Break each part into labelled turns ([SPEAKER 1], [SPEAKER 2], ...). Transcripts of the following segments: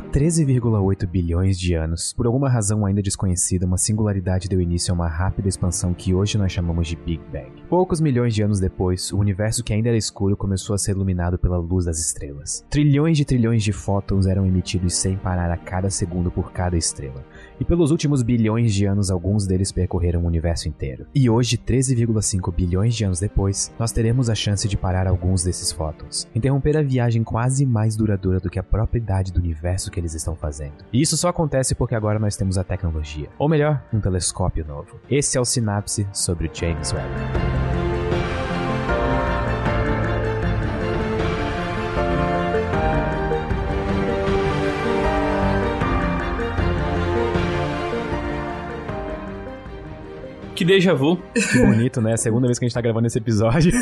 [SPEAKER 1] Há 13,8 bilhões de anos, por alguma razão ainda desconhecida, uma singularidade deu início a uma rápida expansão que hoje nós chamamos de Big Bang. Poucos milhões de anos depois, o universo que ainda era escuro começou a ser iluminado pela luz das estrelas. Trilhões de trilhões de fótons eram emitidos sem parar a cada segundo por cada estrela. E pelos últimos bilhões de anos, alguns deles percorreram o universo inteiro. E hoje, 13,5 bilhões de anos depois, nós teremos a chance de parar alguns desses fótons, interromper a viagem quase mais duradoura do que a própria idade do universo que eles estão fazendo. E isso só acontece porque agora nós temos a tecnologia. Ou melhor, um telescópio novo. Esse é o Sinapse sobre o James Webb.
[SPEAKER 2] Que déjà vu.
[SPEAKER 1] Que bonito, né? É a segunda vez que a gente tá gravando esse episódio.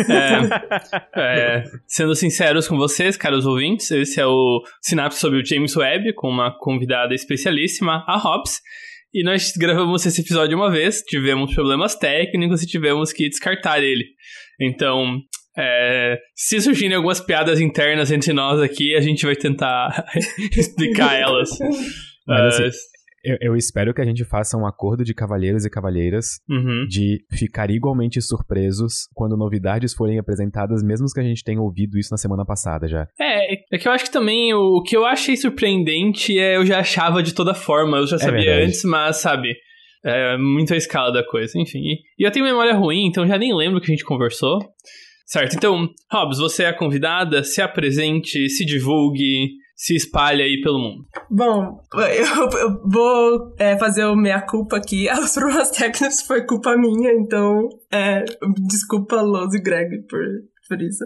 [SPEAKER 2] É, é, sendo sinceros com vocês, caros ouvintes, esse é o Sinapse sobre o James Webb, com uma convidada especialíssima, a Hobbs. E nós gravamos esse episódio uma vez, tivemos problemas técnicos e tivemos que descartar ele. Então, é, se surgirem algumas piadas internas entre nós aqui, a gente vai tentar explicar elas.
[SPEAKER 1] Mas, assim, eu, eu, espero que a gente faça um acordo de cavalheiros e cavalheiras
[SPEAKER 2] uhum.
[SPEAKER 1] de ficar igualmente surpresos quando novidades forem apresentadas, mesmo que a gente tenha ouvido isso na semana passada já.
[SPEAKER 2] É, é que eu acho que também o, o que eu achei surpreendente é eu já achava de toda forma, eu já é sabia é antes, mas sabe. É muito a escala da coisa, enfim. E, e eu tenho memória ruim, então já nem lembro o que a gente conversou. Certo, então, Hobbs, você é a convidada, se apresente, se divulgue, se espalha aí pelo mundo?
[SPEAKER 3] Bom, eu, eu vou é, fazer o meia-culpa aqui. Os problemas técnicos foi culpa minha, então é, desculpa Loz e Greg por, por isso.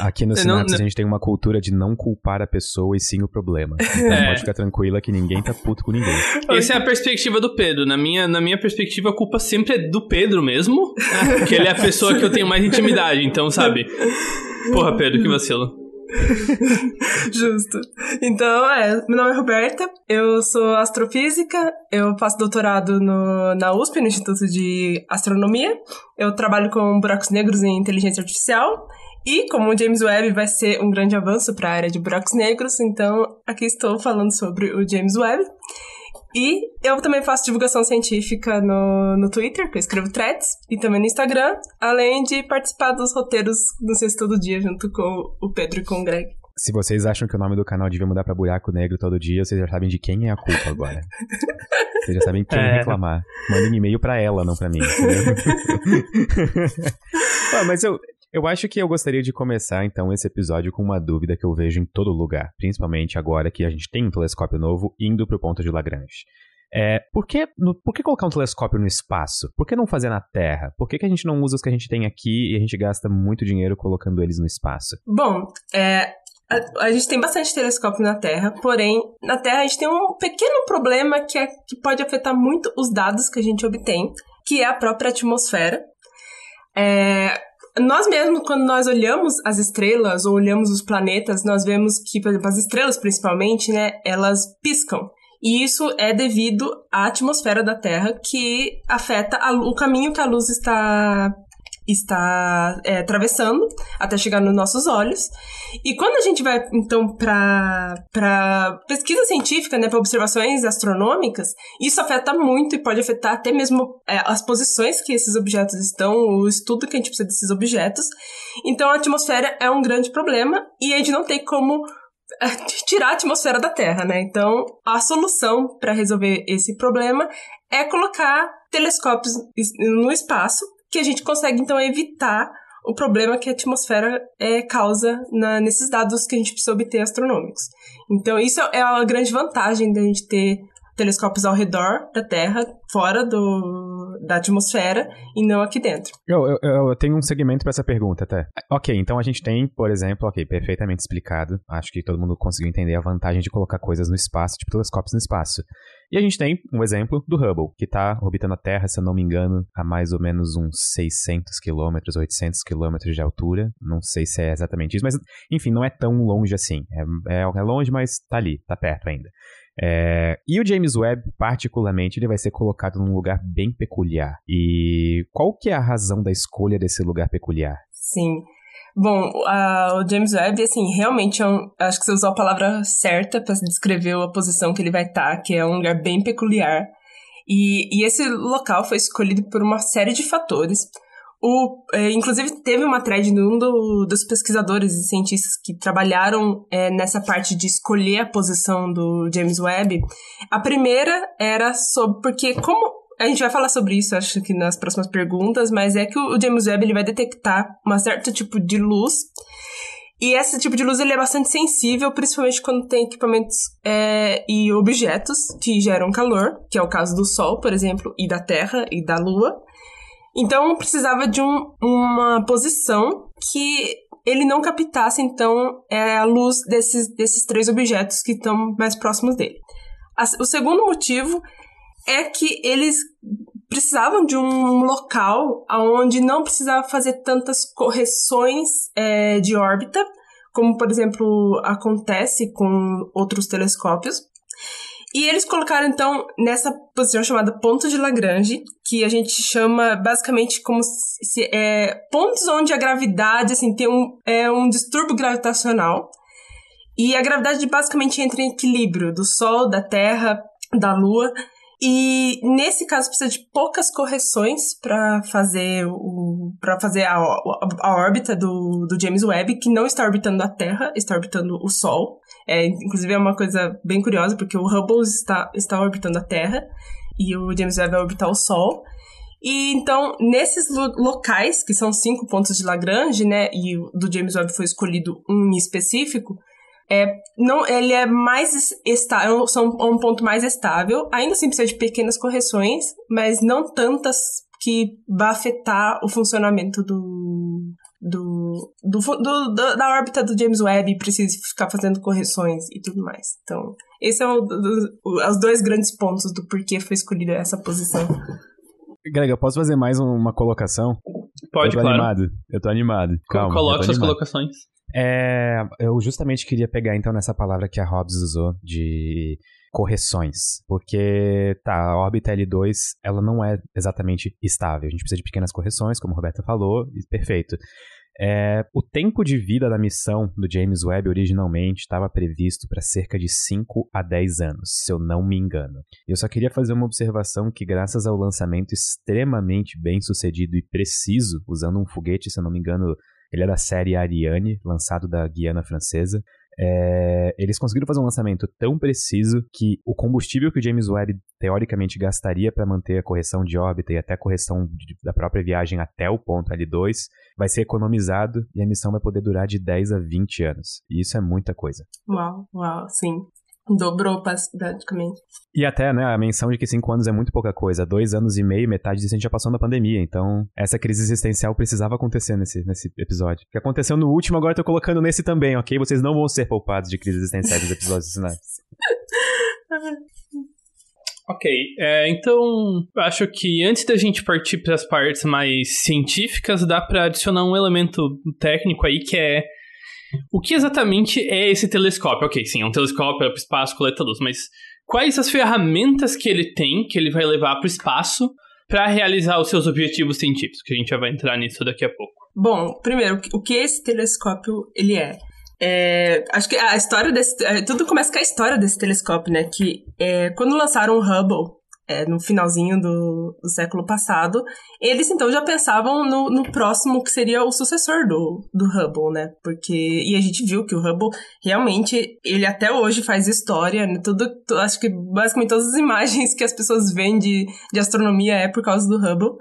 [SPEAKER 1] aqui no Sinapse não, a gente tem uma cultura de não culpar a pessoa e sim o problema. Então é. pode ficar tranquila que ninguém tá puto com ninguém.
[SPEAKER 2] Essa é a perspectiva do Pedro. Na minha, na minha perspectiva, a culpa sempre é do Pedro mesmo, porque ele é a pessoa que eu tenho mais intimidade, então, sabe? Porra, Pedro, que vacilo.
[SPEAKER 3] Justo. Então, é, meu nome é Roberta, eu sou astrofísica, eu faço doutorado no, na USP, no Instituto de Astronomia. Eu trabalho com buracos negros e inteligência artificial. E como o James Webb vai ser um grande avanço para a área de buracos negros, então aqui estou falando sobre o James Webb. E eu também faço divulgação científica no, no Twitter, que eu escrevo threads, e também no Instagram, além de participar dos roteiros no Sexto Todo Dia, junto com o Pedro e com o Greg.
[SPEAKER 1] Se vocês acham que o nome do canal devia mudar pra Buraco Negro todo dia, vocês já sabem de quem é a culpa agora. vocês já sabem quem é. reclamar. Mandem um e-mail pra ela, não pra mim. ah, mas eu, eu acho que eu gostaria de começar então esse episódio com uma dúvida que eu vejo em todo lugar, principalmente agora que a gente tem um telescópio novo indo para o ponto de Lagrange. É, por, que, no, por que colocar um telescópio no espaço? Por que não fazer na Terra? Por que, que a gente não usa os que a gente tem aqui e a gente gasta muito dinheiro colocando eles no espaço?
[SPEAKER 3] Bom, é, a, a, gente tem bastante telescópio na Terra, porém, na Terra a gente tem um pequeno problema que, é, que pode afetar muito os dados que a gente obtém, que é a própria atmosfera. É, nós mesmos, quando nós olhamos as estrelas ou olhamos os planetas, nós vemos que, por exemplo, as estrelas principalmente, né, elas piscam. E isso é devido à atmosfera da Terra que afeta a, o caminho que a luz está está é, atravessando até chegar nos nossos olhos. E quando a gente vai, então, para pesquisa científica, né, para observações astronômicas, isso afeta muito e pode afetar até mesmo é, as posições que esses objetos estão, o estudo que a gente precisa desses objetos. Então, a atmosfera é um grande problema e a gente não tem como é, tirar a atmosfera da Terra, né? Então, a solução para resolver esse problema é colocar telescópios no espaço que a gente consegue então evitar o problema que a atmosfera é, causa na, nesses dados que a gente precisa obter astronômicos. Então, isso é a grande vantagem da gente ter telescópios ao redor da Terra, fora do, da atmosfera, e não aqui dentro.
[SPEAKER 1] Eu, eu, eu tenho um segmento para essa pergunta até. Ok, então a gente tem, por exemplo, ok, perfeitamente explicado. Acho que todo mundo conseguiu entender a vantagem de colocar coisas no espaço, tipo telescópios no espaço. E a gente tem um exemplo do Hubble, que está orbitando a Terra, se eu não me engano, a mais ou menos uns 600 quilômetros, 800 quilômetros de altura. Não sei se é exatamente isso, mas enfim, não é tão longe assim. É, é, é longe, mas está ali, está perto ainda. É, e o James Webb, particularmente, ele vai ser colocado num lugar bem peculiar. E qual que é a razão da escolha desse lugar peculiar?
[SPEAKER 3] Sim. Bom, a, o James Webb, assim, realmente é um, acho que você usou a palavra certa para descrever a posição que ele vai estar, tá, que é um lugar bem peculiar. E, e esse local foi escolhido por uma série de fatores. O, é, inclusive, teve uma thread num do, dos pesquisadores e cientistas que trabalharam é, nessa parte de escolher a posição do James Webb. A primeira era sobre. Porque, como a gente vai falar sobre isso, acho que nas próximas perguntas, mas é que o James Webb ele vai detectar um certo tipo de luz. E esse tipo de luz ele é bastante sensível, principalmente quando tem equipamentos é, e objetos que geram calor, que é o caso do Sol, por exemplo, e da Terra e da Lua. Então precisava de um, uma posição que ele não captasse então é, a luz desses, desses três objetos que estão mais próximos dele. O segundo motivo é que eles precisavam de um local onde não precisava fazer tantas correções é, de órbita, como por exemplo acontece com outros telescópios. E eles colocaram então nessa posição chamada ponto de Lagrange, que a gente chama basicamente como se é pontos onde a gravidade assim tem um é um distúrbio gravitacional. E a gravidade basicamente entra em equilíbrio do Sol, da Terra, da Lua. E nesse caso precisa de poucas correções para fazer o para fazer a, a, órbita do, do James Webb, que não está orbitando a Terra, está orbitando o Sol. É, inclusive é uma coisa bem curiosa, porque o Hubble está, está orbitando a Terra e o James Webb vai orbitar o Sol. E então, nesses lo locais, que são cinco pontos de Lagrange, né, e do James Webb foi escolhido um específico, é, não, ele é mais estável, são um ponto mais estável. Ainda assim precisa de pequenas correções, mas não tantas que vá afetar o funcionamento do, do, do, do, do, da órbita do James Webb e precisa ficar fazendo correções e tudo mais. Então, esse é o, do, os dois grandes pontos do porquê foi escolhida essa posição.
[SPEAKER 1] Greg, eu posso fazer mais uma colocação?
[SPEAKER 2] Pode,
[SPEAKER 1] eu tô
[SPEAKER 2] claro.
[SPEAKER 1] animado. Eu tô animado. Calma.
[SPEAKER 2] Coloque suas colocações.
[SPEAKER 1] É, eu justamente queria pegar então nessa palavra que a Hobbes usou de correções, porque tá, a órbita L2 ela não é exatamente estável, a gente precisa de pequenas correções, como a Roberta falou, e perfeito. É, o tempo de vida da missão do James Webb originalmente estava previsto para cerca de 5 a 10 anos, se eu não me engano. Eu só queria fazer uma observação que, graças ao lançamento extremamente bem sucedido e preciso, usando um foguete, se eu não me engano, ele é da série Ariane, lançado da Guiana Francesa. É, eles conseguiram fazer um lançamento tão preciso que o combustível que o James Webb teoricamente gastaria para manter a correção de órbita e até a correção de, da própria viagem até o ponto L2 vai ser economizado e a missão vai poder durar de 10 a 20 anos. E isso é muita coisa.
[SPEAKER 3] Uau, uau, sim. Dobrou praticamente.
[SPEAKER 1] E até, né, a menção de que cinco anos é muito pouca coisa. Dois anos e meio, metade disso a gente já passou na pandemia. Então, essa crise existencial precisava acontecer nesse, nesse episódio. O que aconteceu no último, agora eu tô colocando nesse também, ok? Vocês não vão ser poupados de crises existenciais nos episódios assinantes.
[SPEAKER 2] Ok, é, então acho que antes da gente partir para as partes mais científicas, dá para adicionar um elemento técnico aí que é o que exatamente é esse telescópio? Ok, sim, é um telescópio, é para o espaço, coleta luz, mas quais as ferramentas que ele tem, que ele vai levar para o espaço, para realizar os seus objetivos científicos? Que a gente já vai entrar nisso daqui a pouco.
[SPEAKER 3] Bom, primeiro, o que esse telescópio ele é? É, acho que a história desse. É, tudo começa com a história desse telescópio, né? Que é, quando lançaram o Hubble, é, no finalzinho do, do, século passado, eles então já pensavam no, no, próximo que seria o sucessor do, do Hubble, né? Porque e a gente viu que o Hubble realmente ele até hoje faz história, né? Tudo, acho que basicamente todas as imagens que as pessoas veem de, de astronomia é por causa do Hubble.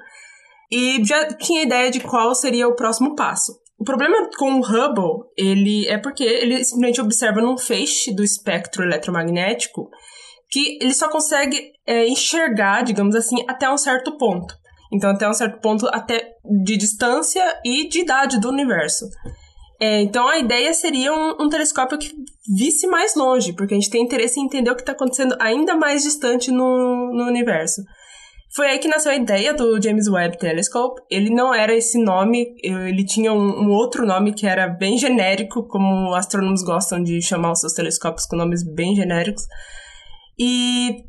[SPEAKER 3] E já tinha ideia de qual seria o próximo passo. O problema com o Hubble, ele é porque ele simplesmente observa num feixe do espectro eletromagnético que ele só consegue é, enxergar, digamos assim, até um certo ponto. Então, até um certo ponto até de distância e de idade do universo. É, então, a ideia seria um, um, telescópio que visse mais longe, porque a gente tem interesse em entender o que está acontecendo ainda mais distante no, no universo. Foi aí que nasceu a ideia do James Webb Telescope. Ele não era esse nome, ele tinha um, um, outro nome que era bem genérico, como astrônomos gostam de chamar os seus telescópios com nomes bem genéricos. E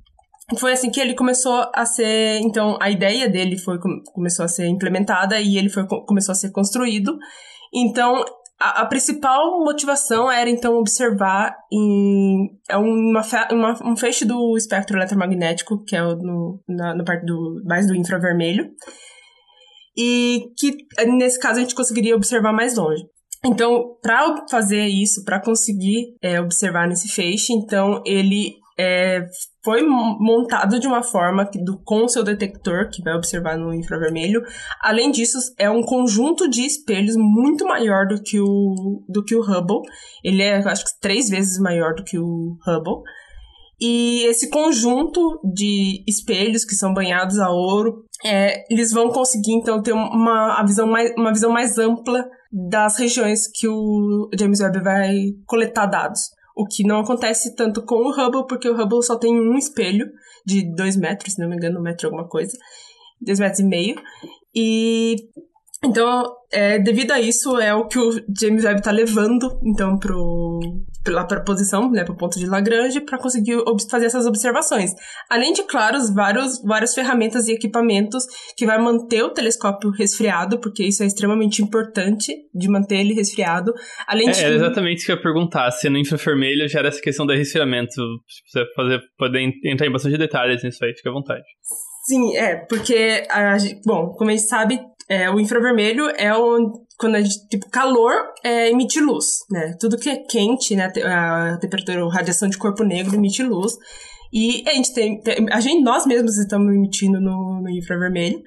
[SPEAKER 3] foi assim que ele começou a ser, então a ideia dele foi começou a ser implementada e ele foi começou a ser construído. Então, a, a, principal motivação era então observar em é uma, uma, um feixe do espectro eletromagnético, que é no, na, parte do mais do infravermelho, e que nesse caso a gente conseguiria observar mais longe. Então, para fazer isso, para conseguir é, observar nesse feixe, então ele é, foi montado de uma forma que, do, com o seu detector, que vai observar no infravermelho. Além disso, é um conjunto de espelhos muito maior do que o, do que o Hubble. Ele é, acho que, três vezes maior do que o Hubble. E esse conjunto de espelhos que são banhados a ouro, é, eles vão conseguir, então, ter uma, a visão mais, uma visão mais ampla das regiões que o James Webb vai coletar dados. O que não acontece tanto com o Hubble, porque o Hubble só tem um espelho de dois metros, se não me engano, um metro alguma coisa. Dois metros e meio. E então, é, devido a isso, é o que o James Webb está levando, então, pro, lá para a posição, né, para o ponto de Lagrange, para conseguir fazer essas observações. Além de, claro, vários, várias ferramentas e equipamentos que vai manter o telescópio resfriado, porque isso é extremamente importante, de manter ele resfriado. Além
[SPEAKER 2] é,
[SPEAKER 3] de...
[SPEAKER 2] é exatamente isso que eu ia perguntar, se no infravermelho já era essa questão do resfriamento, se você fazer, poder entrar em bastante detalhes nisso aí, fica à vontade.
[SPEAKER 3] Sim, é, porque, a, bom, como a gente sabe, é, o infravermelho é o, quando a gente, tipo, calor é, emite luz, né? Tudo que é quente, né? A temperatura, a radiação de corpo negro emite luz. E a gente tem, a gente, nós mesmos estamos emitindo no, no infravermelho.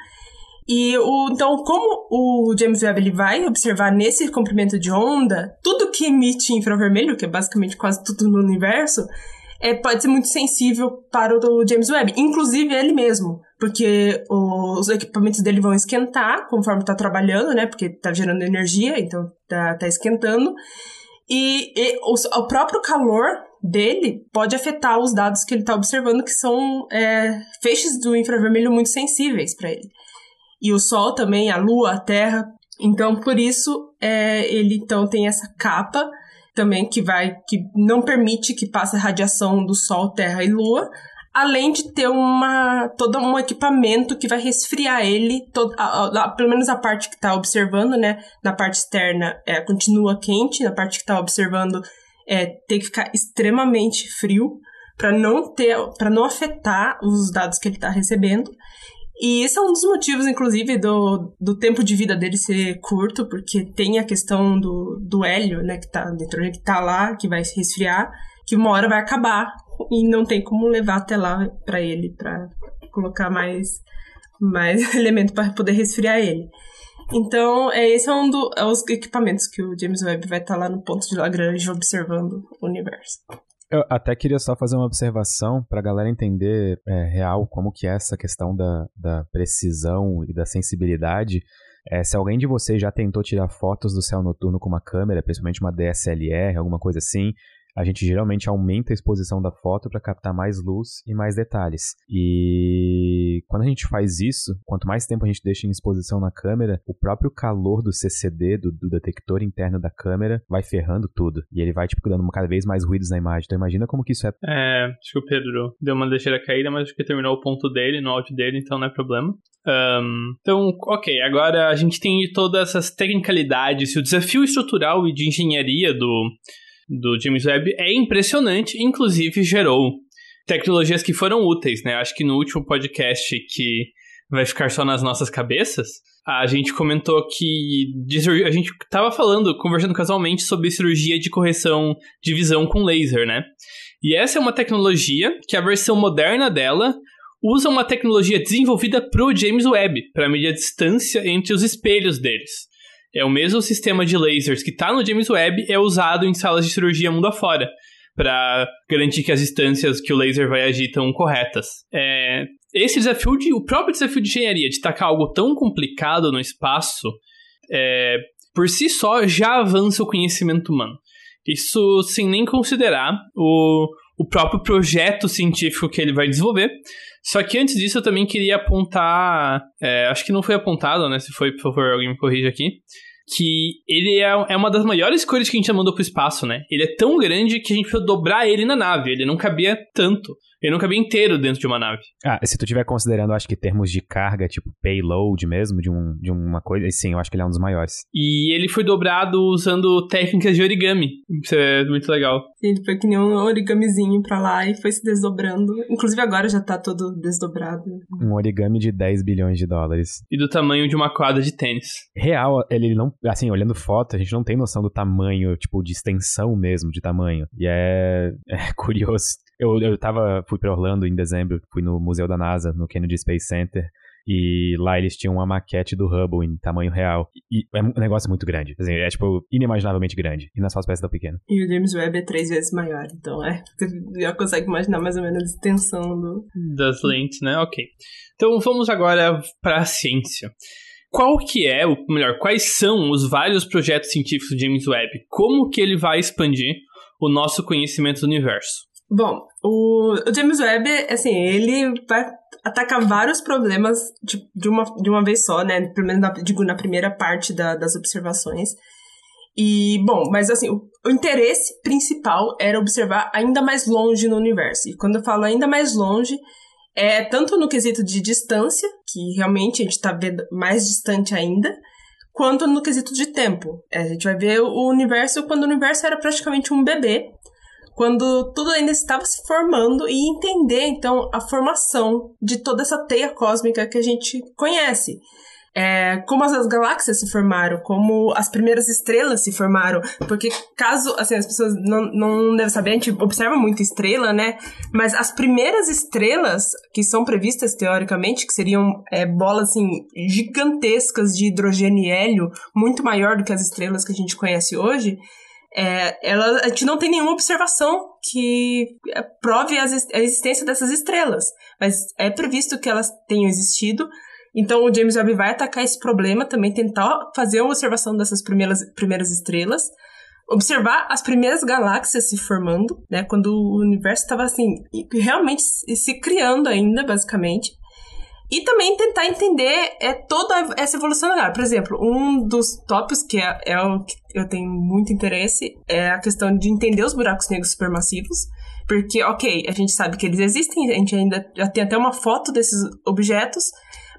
[SPEAKER 3] E o, então, como o James Webb ele vai observar nesse comprimento de onda, tudo que emite infravermelho, que é basicamente quase tudo no universo, é, pode ser muito sensível para o James Webb, inclusive ele mesmo, porque os equipamentos dele vão esquentar conforme está trabalhando, né? Porque está gerando energia, então está tá esquentando. E, e o, o, próprio calor dele pode afetar os dados que ele está observando, que são é, feixes do infravermelho muito sensíveis para ele. E o Sol também, a Lua, a Terra. Então, por isso, é, ele então tem essa capa também que vai que não permite que passe radiação do Sol, Terra e Lua, além de ter uma todo um equipamento que vai resfriar ele, todo, a, a, pelo menos a parte que está observando, né? Na parte externa é, continua quente, na parte que está observando é, tem que ficar extremamente frio para não ter, para não afetar os dados que ele está recebendo. E esse é um dos motivos, inclusive, do, do tempo de vida dele ser curto, porque tem a questão do, do hélio, né, que tá dentro, que tá lá, que vai se resfriar, que uma hora vai acabar e não tem como levar até lá para ele, para colocar mais, mais elemento para poder resfriar ele. Então, é, esse é um dos é equipamentos que o James Webb vai estar tá lá no ponto de Lagrange observando o universo.
[SPEAKER 1] Eu até queria só fazer uma observação para a galera entender é, real como que é essa questão da, da precisão e da sensibilidade. É, se alguém de vocês já tentou tirar fotos do céu noturno com uma câmera, principalmente uma DSLR, alguma coisa assim, a gente geralmente aumenta a exposição da foto para captar mais luz e mais detalhes. E quando a gente faz isso, quanto mais tempo a gente deixa em exposição na câmera, o próprio calor do CCD, do, do detector interno da câmera, vai ferrando tudo. E ele vai, tipo, dando cada vez mais ruídos na imagem. Então imagina como que isso é.
[SPEAKER 2] É, acho que o Pedro deu uma ligeira caída, mas acho que terminou o ponto dele, no áudio dele, então não é problema. Um, então, ok, agora a gente tem todas essas tecnicalidades o desafio estrutural e de engenharia do do James Webb é impressionante, inclusive gerou tecnologias que foram úteis, né? Acho que no último podcast que vai ficar só nas nossas cabeças, a gente comentou que a gente estava falando, conversando casualmente sobre cirurgia de correção de visão com laser, né? E essa é uma tecnologia que a versão moderna dela usa uma tecnologia desenvolvida para o James Webb, para medir a distância entre os espelhos deles. É o mesmo sistema de lasers que está no James Webb é usado em salas de cirurgia mundo afora para garantir que as distâncias que o laser vai agir estão corretas. É, esse desafio, de, o próprio desafio de engenharia de tacar algo tão complicado no espaço, é, por si só já avança o conhecimento humano. Isso sem nem considerar o, o próprio projeto científico que ele vai desenvolver. Só que antes disso eu também queria apontar, é, acho que não foi apontado, né? Se foi, por favor, alguém me corrija aqui que ele é, é uma das maiores coisas que a gente já mandou pro espaço, né? Ele é tão grande que a gente precisa dobrar ele na nave, ele não cabia tanto Ele não cabia inteiro dentro de uma nave.
[SPEAKER 1] Ah, se tu estiver considerando, acho que termos de carga, tipo payload mesmo, de, um, de uma coisa, sim, eu acho que ele é um dos maiores.
[SPEAKER 2] E ele foi dobrado usando técnicas de origami. Isso é muito legal.
[SPEAKER 3] Ele foi que nem um origamizinho pra lá e foi se desdobrando. Inclusive agora já tá todo desdobrado.
[SPEAKER 1] Um origami de 10 bilhões de dólares.
[SPEAKER 2] E do tamanho de uma quadra de tênis.
[SPEAKER 1] Real, ele não. Assim, olhando foto, a gente não tem noção do tamanho, tipo, de extensão mesmo, de tamanho. E é, é curioso. Eu, eu tava, fui pra Orlando em dezembro, fui no Museu da NASA, no Kennedy Space Center. E lá eles tinham uma maquete do Hubble em tamanho real. E é um negócio muito grande. Assim, é, tipo, inimaginavelmente grande. E nas suas peças tão pequeno.
[SPEAKER 3] E o James Webb é três vezes maior. Então, é. Você já consegue imaginar mais ou menos a extensão do...
[SPEAKER 2] Das lentes, né? Ok. Então, vamos agora para a ciência. Qual que é, ou melhor, quais são os vários projetos científicos do James Webb? Como que ele vai expandir o nosso conhecimento do universo?
[SPEAKER 3] Bom, o, o James Webb, assim, ele vai atacar vários problemas de, de, uma, de uma vez só, né? Pelo menos, na, digo, na primeira parte da, das observações. E, bom, mas assim, o, o, interesse principal era observar ainda mais longe no universo. E quando eu falo ainda mais longe, é tanto no quesito de distância, que realmente a gente está vendo mais distante ainda, quanto no quesito de tempo. É, a gente vai ver o universo quando o universo era praticamente um bebê, quando tudo ainda estava se formando e entender então a formação de toda essa teia cósmica que a gente conhece. É, como as, galáxias se formaram, como as primeiras estrelas se formaram, porque caso, assim, as pessoas não, não devem saber, a gente observa muito estrela, né, mas as primeiras estrelas que são previstas teoricamente, que seriam é, bolas, assim, gigantescas de hidrogênio e hélio, muito maior do que as estrelas que a gente conhece hoje, é, ela, a gente não tem nenhuma observação que é, prove a existência dessas estrelas, mas é previsto que elas tenham existido. Então o James Webb vai atacar esse problema, também tentar fazer uma observação dessas primeiras, primeiras estrelas, observar as primeiras galáxias se formando, né, quando o universo estava assim realmente se criando ainda, basicamente. E também tentar entender é, toda essa evolução galera. Por exemplo, um dos tópicos que é, é o que eu tenho muito interesse é a questão de entender os buracos negros supermassivos. Porque, ok, a gente sabe que eles existem, a gente ainda já tem até uma foto desses objetos,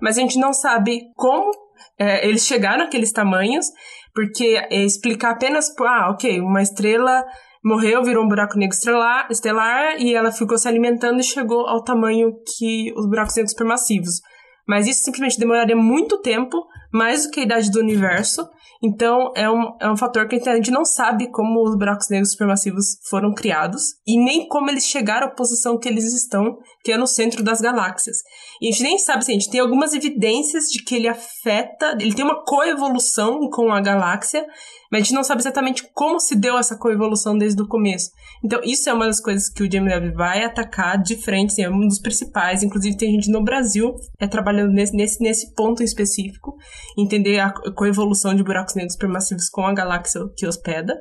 [SPEAKER 3] mas a gente não sabe como é, eles chegaram àqueles tamanhos, porque é, explicar apenas, ah, ok, uma estrela morreu, virou um buraco negro estelar, estelar e ela ficou se alimentando e chegou ao tamanho que os buracos negros supermassivos. Mas isso simplesmente demoraria muito tempo, mais do que a idade do universo. Então, é um, é um fator que a gente não sabe como os buracos negros supermassivos foram criados e nem como eles chegaram à posição que eles estão, que é no centro das galáxias. E a gente nem sabe, assim, a gente tem algumas evidências de que ele afeta, ele tem uma coevolução com a galáxia, mas a gente não sabe exatamente como se deu essa coevolução desde o começo. Então, isso é uma das coisas que o Webb vai atacar de frente, assim, é um dos principais. Inclusive, tem gente no Brasil é, trabalhando nesse, nesse, nesse ponto específico, entender a coevolução de buracos negros supermassivos com a galáxia que hospeda.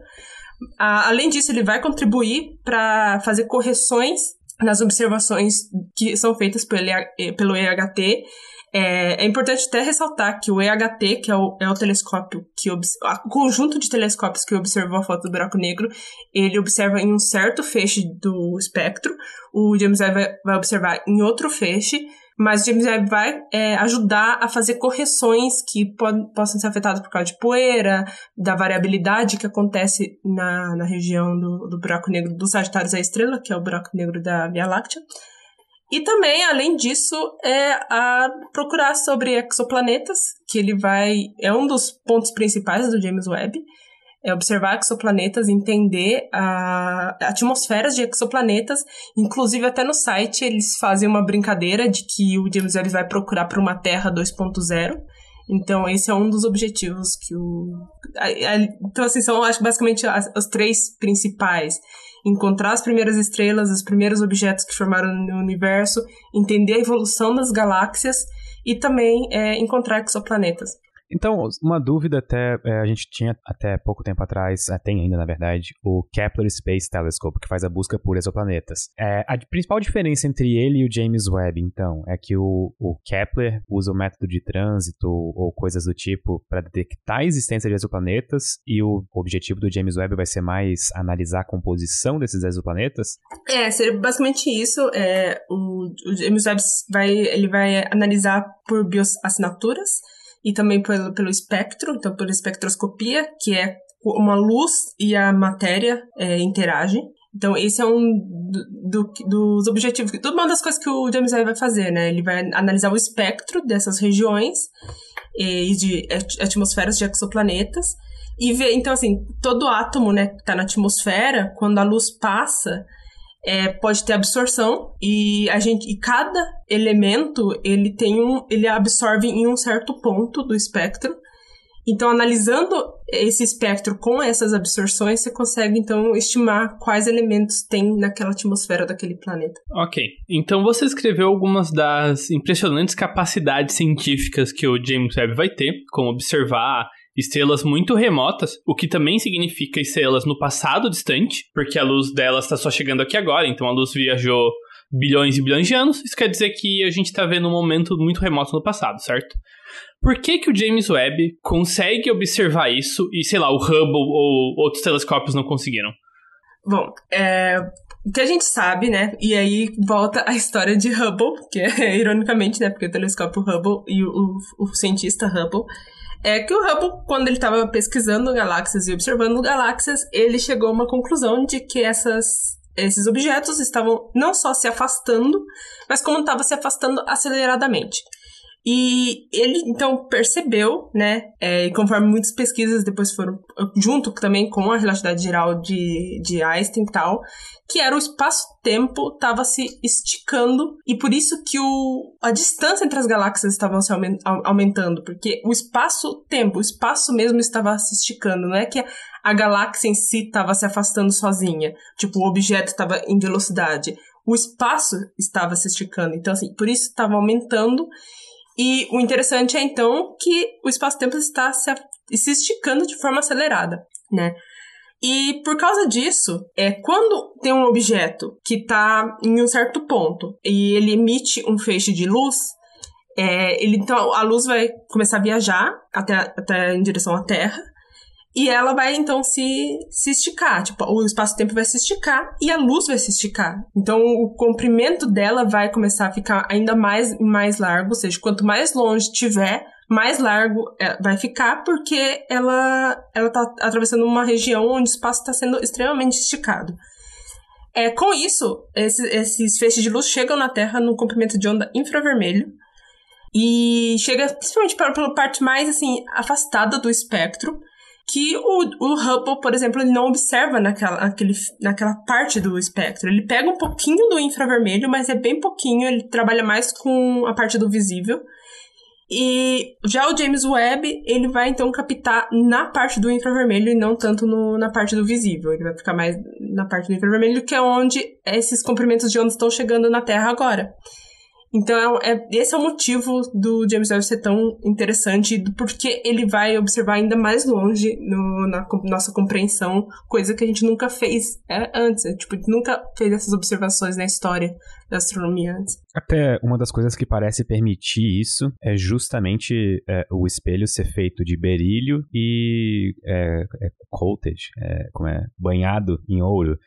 [SPEAKER 3] Além disso, ele vai contribuir para fazer correções nas observações que são feitas pelo, EHT é, é, importante até ressaltar que o EHT, que é o, é o telescópio que o conjunto de telescópios que observou a foto do buraco negro, ele observa em um certo feixe do espectro. O James Webb vai observar em outro feixe, mas James Webb vai é, ajudar a fazer correções que pod, possam ser afetadas por causa de poeira, da variabilidade que acontece na, na região do, do buraco negro do Sagitário da Estrela, que é o buraco negro da Via Láctea. E também, além disso, é a procurar sobre exoplanetas, que ele vai. É um dos pontos principais do James Webb. É observar exoplanetas, entender a, atmosferas de exoplanetas. Inclusive, até no site, eles fazem uma brincadeira de que o James Webb vai procurar para uma Terra 2.0. Então, esse é um dos objetivos que o. Então, assim, são, acho basicamente os três principais encontrar as primeiras estrelas, os primeiros objetos que formaram o universo, entender a evolução das galáxias e também é, encontrar exoplanetas.
[SPEAKER 1] Então, uma dúvida até, é, a gente tinha até pouco tempo atrás, é, tem ainda na verdade, o Kepler Space Telescope, que faz a busca por exoplanetas. É, a principal diferença entre ele e o James Webb, então, é que o, o Kepler usa o método de trânsito ou coisas do tipo para detectar a existência de exoplanetas e o objetivo do James Webb vai ser mais analisar a composição desses exoplanetas?
[SPEAKER 3] É, seria basicamente isso. É, o, o James Webb vai, ele vai analisar por bioassinaturas e também pelo, pelo espectro, então pela espectroscopia, que é uma luz e a matéria é, interagem. Então, esse é um do, do, dos objetivos, uma das coisas que o James Webb vai fazer, né? Ele vai analisar o espectro dessas regiões e de atmosferas de exoplanetas e ver, então, assim, todo átomo, né, que tá na atmosfera, quando a luz passa, é, pode ter absorção e a gente e cada elemento ele tem um ele absorve em um certo ponto do espectro. Então analisando esse espectro com essas absorções você consegue então estimar quais elementos tem naquela atmosfera daquele planeta.
[SPEAKER 2] Ok. Então você escreveu algumas das impressionantes capacidades científicas que o James Webb vai ter como observar estrelas muito remotas, o que também significa estrelas no passado distante, porque a luz delas está só chegando aqui agora, então a luz viajou bilhões e bilhões de anos, isso quer dizer que a gente está vendo um momento muito remoto no passado, certo? Por que, que o James Webb consegue observar isso e, sei lá, o Hubble ou outros telescópios não conseguiram?
[SPEAKER 3] Bom, é, o que a gente sabe, né? E aí volta a história de Hubble, que é ironicamente, né? Porque o telescópio Hubble e o, o, o cientista Hubble é que o Hubble, quando ele estava pesquisando galáxias e observando galáxias, ele chegou a uma conclusão de que essas, esses objetos estavam não só se afastando, mas como estavam se afastando aceleradamente. E ele então percebeu, né, é, conforme muitas pesquisas depois foram junto também com a relatividade geral de, de Einstein e tal, que era o espaço-tempo estava se esticando e por isso que o, a distância entre as galáxias estava se aumentando, porque o espaço-tempo, o espaço mesmo estava se esticando, não é que a galáxia em si estava se afastando sozinha, tipo o objeto estava em velocidade, o espaço estava se esticando, então assim, por isso estava aumentando e o interessante é então que o espaço-tempo está se, se esticando de forma acelerada, né? E por causa disso, é quando tem um objeto que está em um certo ponto e ele emite um feixe de luz, é, ele, então a luz vai começar a viajar até, até em direção à Terra e ela vai então se, se esticar, tipo, o espaço-tempo vai se esticar e a luz vai se esticar. Então o comprimento dela vai começar a ficar ainda mais mais largo, ou seja, quanto mais longe tiver, mais largo é, vai ficar porque ela ela tá atravessando uma região onde o espaço está sendo extremamente esticado. É, com isso, esses, esses feixes de luz chegam na Terra no comprimento de onda infravermelho e chega principalmente pela parte mais assim afastada do espectro que o, o Hubble, por exemplo, ele não observa naquela, naquele, naquela parte do espectro. Ele pega um pouquinho do infravermelho, mas é bem pouquinho, ele trabalha mais com a parte do visível. E já o James Webb, ele vai então captar na parte do infravermelho e não tanto no, na parte do visível. Ele vai ficar mais na parte do infravermelho, que é onde esses comprimentos de onda estão chegando na Terra agora. Então, é, é, esse é o motivo do James Webb ser tão interessante, do porquê ele vai observar ainda mais longe no, na nossa compreensão, coisa que a gente nunca fez é, antes. É, tipo, nunca fez essas observações na história da astronomia antes.
[SPEAKER 1] Até uma das coisas que parece permitir isso é justamente é, o espelho ser feito de berílio e é, é coated, é, como é, banhado em ouro.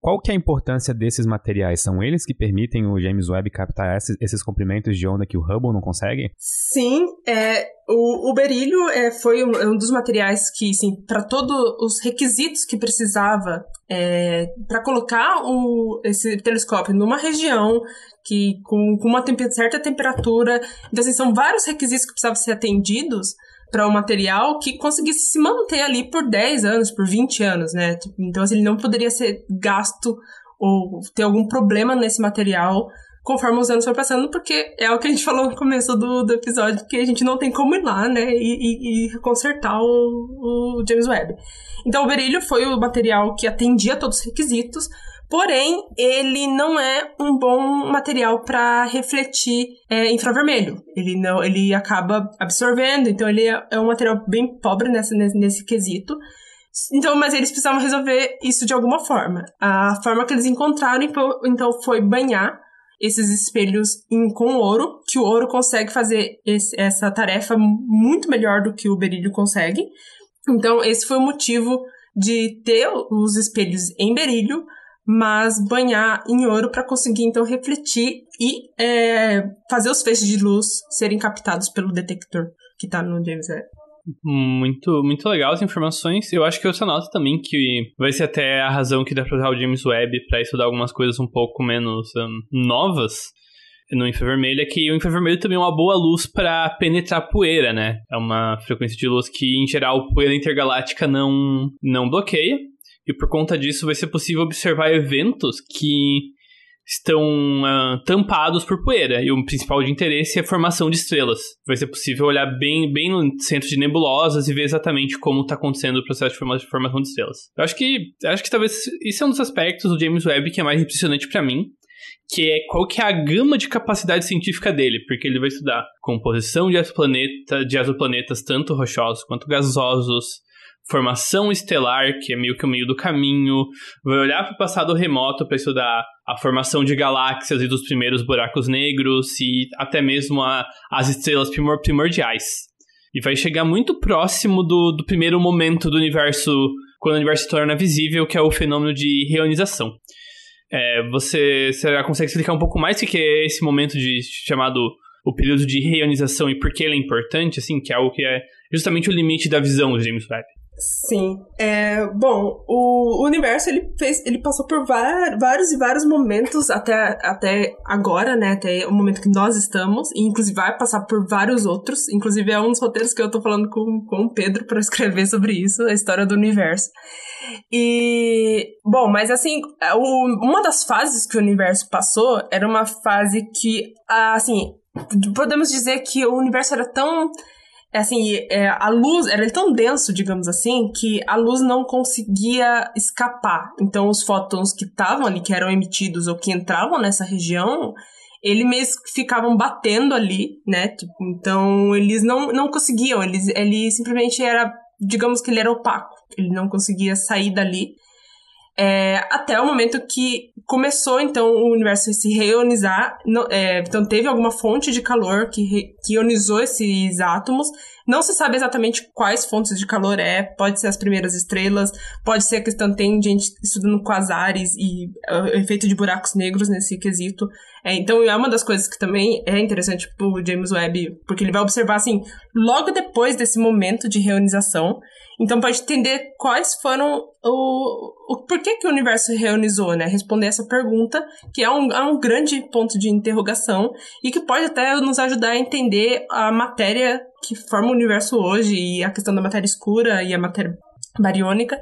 [SPEAKER 1] Qual que é a importância desses materiais? São eles que permitem o James Webb captar esses, esses comprimentos de onda que o Hubble não consegue?
[SPEAKER 3] Sim, é, o, o berílio é, foi um, é um, dos materiais que, assim, para todos os requisitos que precisava é, para colocar o, esse telescópio numa região que com, com uma certa temperatura, então assim, são vários requisitos que precisavam ser atendidos para um material que conseguisse se manter ali por 10 anos, por 20 anos, né? Então, assim, ele não poderia ser gasto ou ter algum problema nesse material conforme os anos foram passando, porque é o que a gente falou no começo do, do episódio, que a gente não tem como ir lá, né, e, e, e consertar o, o, James Webb. Então, o berílio foi o material que atendia todos os requisitos, Porém, ele não é um bom material para refletir é, infravermelho. Ele não, ele acaba absorvendo, então ele é, é um material bem pobre nessa, nesse, nesse quesito. Então, mas eles precisavam resolver isso de alguma forma. A forma que eles encontraram, então, foi banhar esses espelhos em, com ouro, que o ouro consegue fazer esse, essa tarefa muito melhor do que o berílio consegue. Então, esse foi o motivo de ter os espelhos em berílio, mas banhar em ouro para conseguir então refletir e é, fazer os feixes de luz serem captados pelo detector que está no James Webb.
[SPEAKER 2] Muito, muito legal as informações. Eu acho que eu só noto também que vai ser até a razão que dá pra usar o James Webb para estudar algumas coisas um pouco menos um, novas no infravermelho é que o infravermelho também é uma boa luz para penetrar poeira, né? É uma frequência de luz que, em geral, poeira intergaláctica não, não bloqueia. E por conta disso vai ser possível observar eventos que estão uh, tampados por poeira. E o principal de interesse é a formação de estrelas. Vai ser possível olhar bem, bem no centro de nebulosas e ver exatamente como está acontecendo o processo de formação de estrelas. Eu acho que, acho que talvez isso é um dos aspectos do James Webb que é mais impressionante para mim. Que é qual que é a gama de capacidade científica dele, porque ele vai estudar composição de exoplaneta, de exoplanetas, tanto rochosos quanto gasosos, formação estelar, que é meio que o meio do caminho, vai olhar para o passado remoto para estudar a formação de galáxias e dos primeiros buracos negros e até mesmo a, as estrelas primor primordiais. E vai chegar muito próximo do, do primeiro momento do universo, quando o universo se torna visível, que é o fenômeno de reionização. É, você será consegue explicar um pouco mais o que é esse momento de chamado o período de reionização e por que ele é importante, assim, que é algo que é justamente o limite da visão do James Webb.
[SPEAKER 3] Sim. É, bom, o universo ele fez, ele passou por vários e vários momentos até, até agora, né? Até o momento que nós estamos, e inclusive vai passar por vários outros. Inclusive é um dos roteiros que eu tô falando com, com o Pedro para escrever sobre isso, a história do universo. E bom, mas assim, o, uma das fases que o universo passou era uma fase que, assim, podemos dizer que o universo era tão é assim, é, a luz era tão denso, digamos assim, que a luz não conseguia escapar. Então, os fótons que estavam ali, que eram emitidos ou que entravam nessa região, eles mesmo ficavam batendo ali, né? Tipo, então, eles não, não conseguiam, eles, ele simplesmente era, digamos que ele era opaco, ele não conseguia sair dali. É, até o momento que começou, então, o universo a se reionizar. É, então, teve alguma fonte de calor que, re, que ionizou esses átomos. Não se sabe exatamente quais fontes de calor é. Pode ser as primeiras estrelas, pode ser a questão, tem gente estudando quasares e uh, efeito de buracos negros nesse quesito. É, então, é uma das coisas que também é interessante pro James Webb, porque ele vai observar, assim, logo depois desse momento de reonização, então pode entender quais foram o, o por que, que o universo reionizou, né? Responder essa pergunta, que é um, é um grande ponto de interrogação e que pode até nos ajudar a entender a matéria que forma o universo hoje e a questão da matéria escura e a matéria bariônica.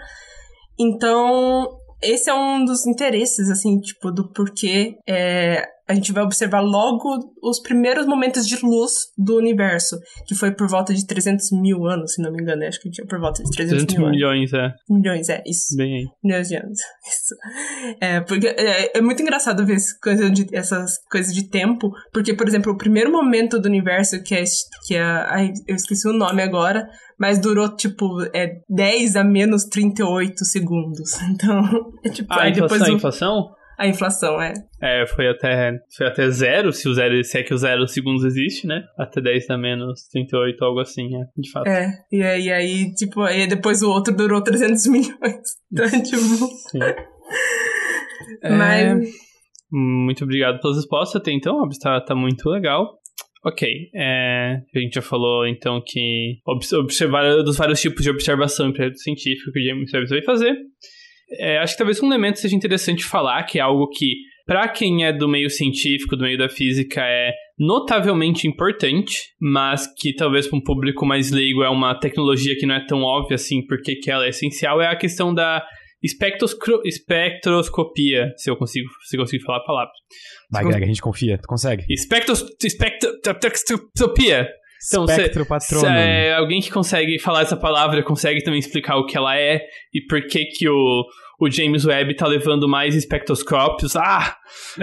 [SPEAKER 3] Então, esse é um dos interesses, assim, tipo, do porquê é, a gente vai observar logo os primeiros momentos de luz do universo, que foi por volta de 300 mil anos, se não me engano. Acho que tinha por volta de 300, 300 mil
[SPEAKER 2] milhões,
[SPEAKER 3] anos. é. Milhões, é, isso.
[SPEAKER 2] Bem aí.
[SPEAKER 3] Milhões de anos. Isso. É, porque é, é muito engraçado ver coisa de, essas coisas de tempo, porque, por exemplo, o primeiro momento do universo, que é, que é ai, eu esqueci o nome agora, mas durou, tipo, é 10 a menos 38 segundos. Então, é tipo...
[SPEAKER 2] Ah, aí depois a inflação?
[SPEAKER 3] A inflação, é.
[SPEAKER 2] É, foi até, foi até zero, se, o zero, se é que o zero segundos existe, né? Até 10 a menos 38, algo assim, é, de fato.
[SPEAKER 3] É, e aí, e aí tipo, aí depois o outro durou 300 milhões. Então, tipo... Sim.
[SPEAKER 2] Mas... É, muito obrigado pelas respostas até então, tá, tá muito legal. Ok, é, a gente já falou então que observar dos vários tipos de observação em projeto científico que o James Webb vai fazer. É, acho que talvez um elemento seja interessante falar, que é algo que, para quem é do meio científico, do meio da física, é notavelmente importante, mas que talvez para um público mais leigo é uma tecnologia que não é tão óbvia assim porque que ela é essencial, é a questão da espectroscopia, se eu consigo, se eu consigo falar a palavra.
[SPEAKER 1] Vai, Greg, a gente confia, tu consegue.
[SPEAKER 2] Espectros, espectroscopia.
[SPEAKER 1] Então, Espectro patrono.
[SPEAKER 2] É, alguém que consegue falar essa palavra consegue também explicar o que ela é e por que que o, o James Webb tá levando mais espectroscópios, ah,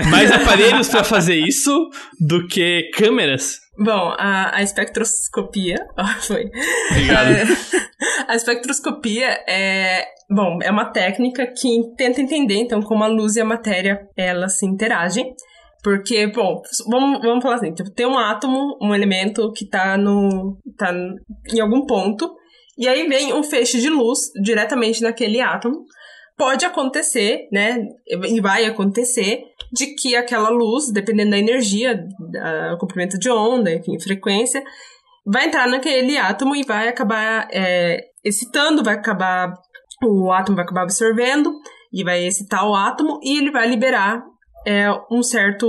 [SPEAKER 2] mais aparelhos para fazer isso do que câmeras.
[SPEAKER 3] Bom, a, a espectroscopia. Oh, foi.
[SPEAKER 2] Obrigado.
[SPEAKER 3] É, a espectroscopia é. Bom, é uma técnica que tenta entender, então, como a luz e a matéria elas se interagem. Porque, bom, vamos, vamos falar assim: tipo, tem um átomo, um elemento que tá no. tá em algum ponto, e aí vem um feixe de luz diretamente naquele átomo. Pode acontecer, né? E vai acontecer de que aquela luz, dependendo da energia, da comprimento de onda, enfim, frequência, vai entrar naquele átomo e vai acabar é, excitando, vai acabar. O átomo vai acabar absorvendo e vai excitar o átomo e ele vai liberar é, um certo.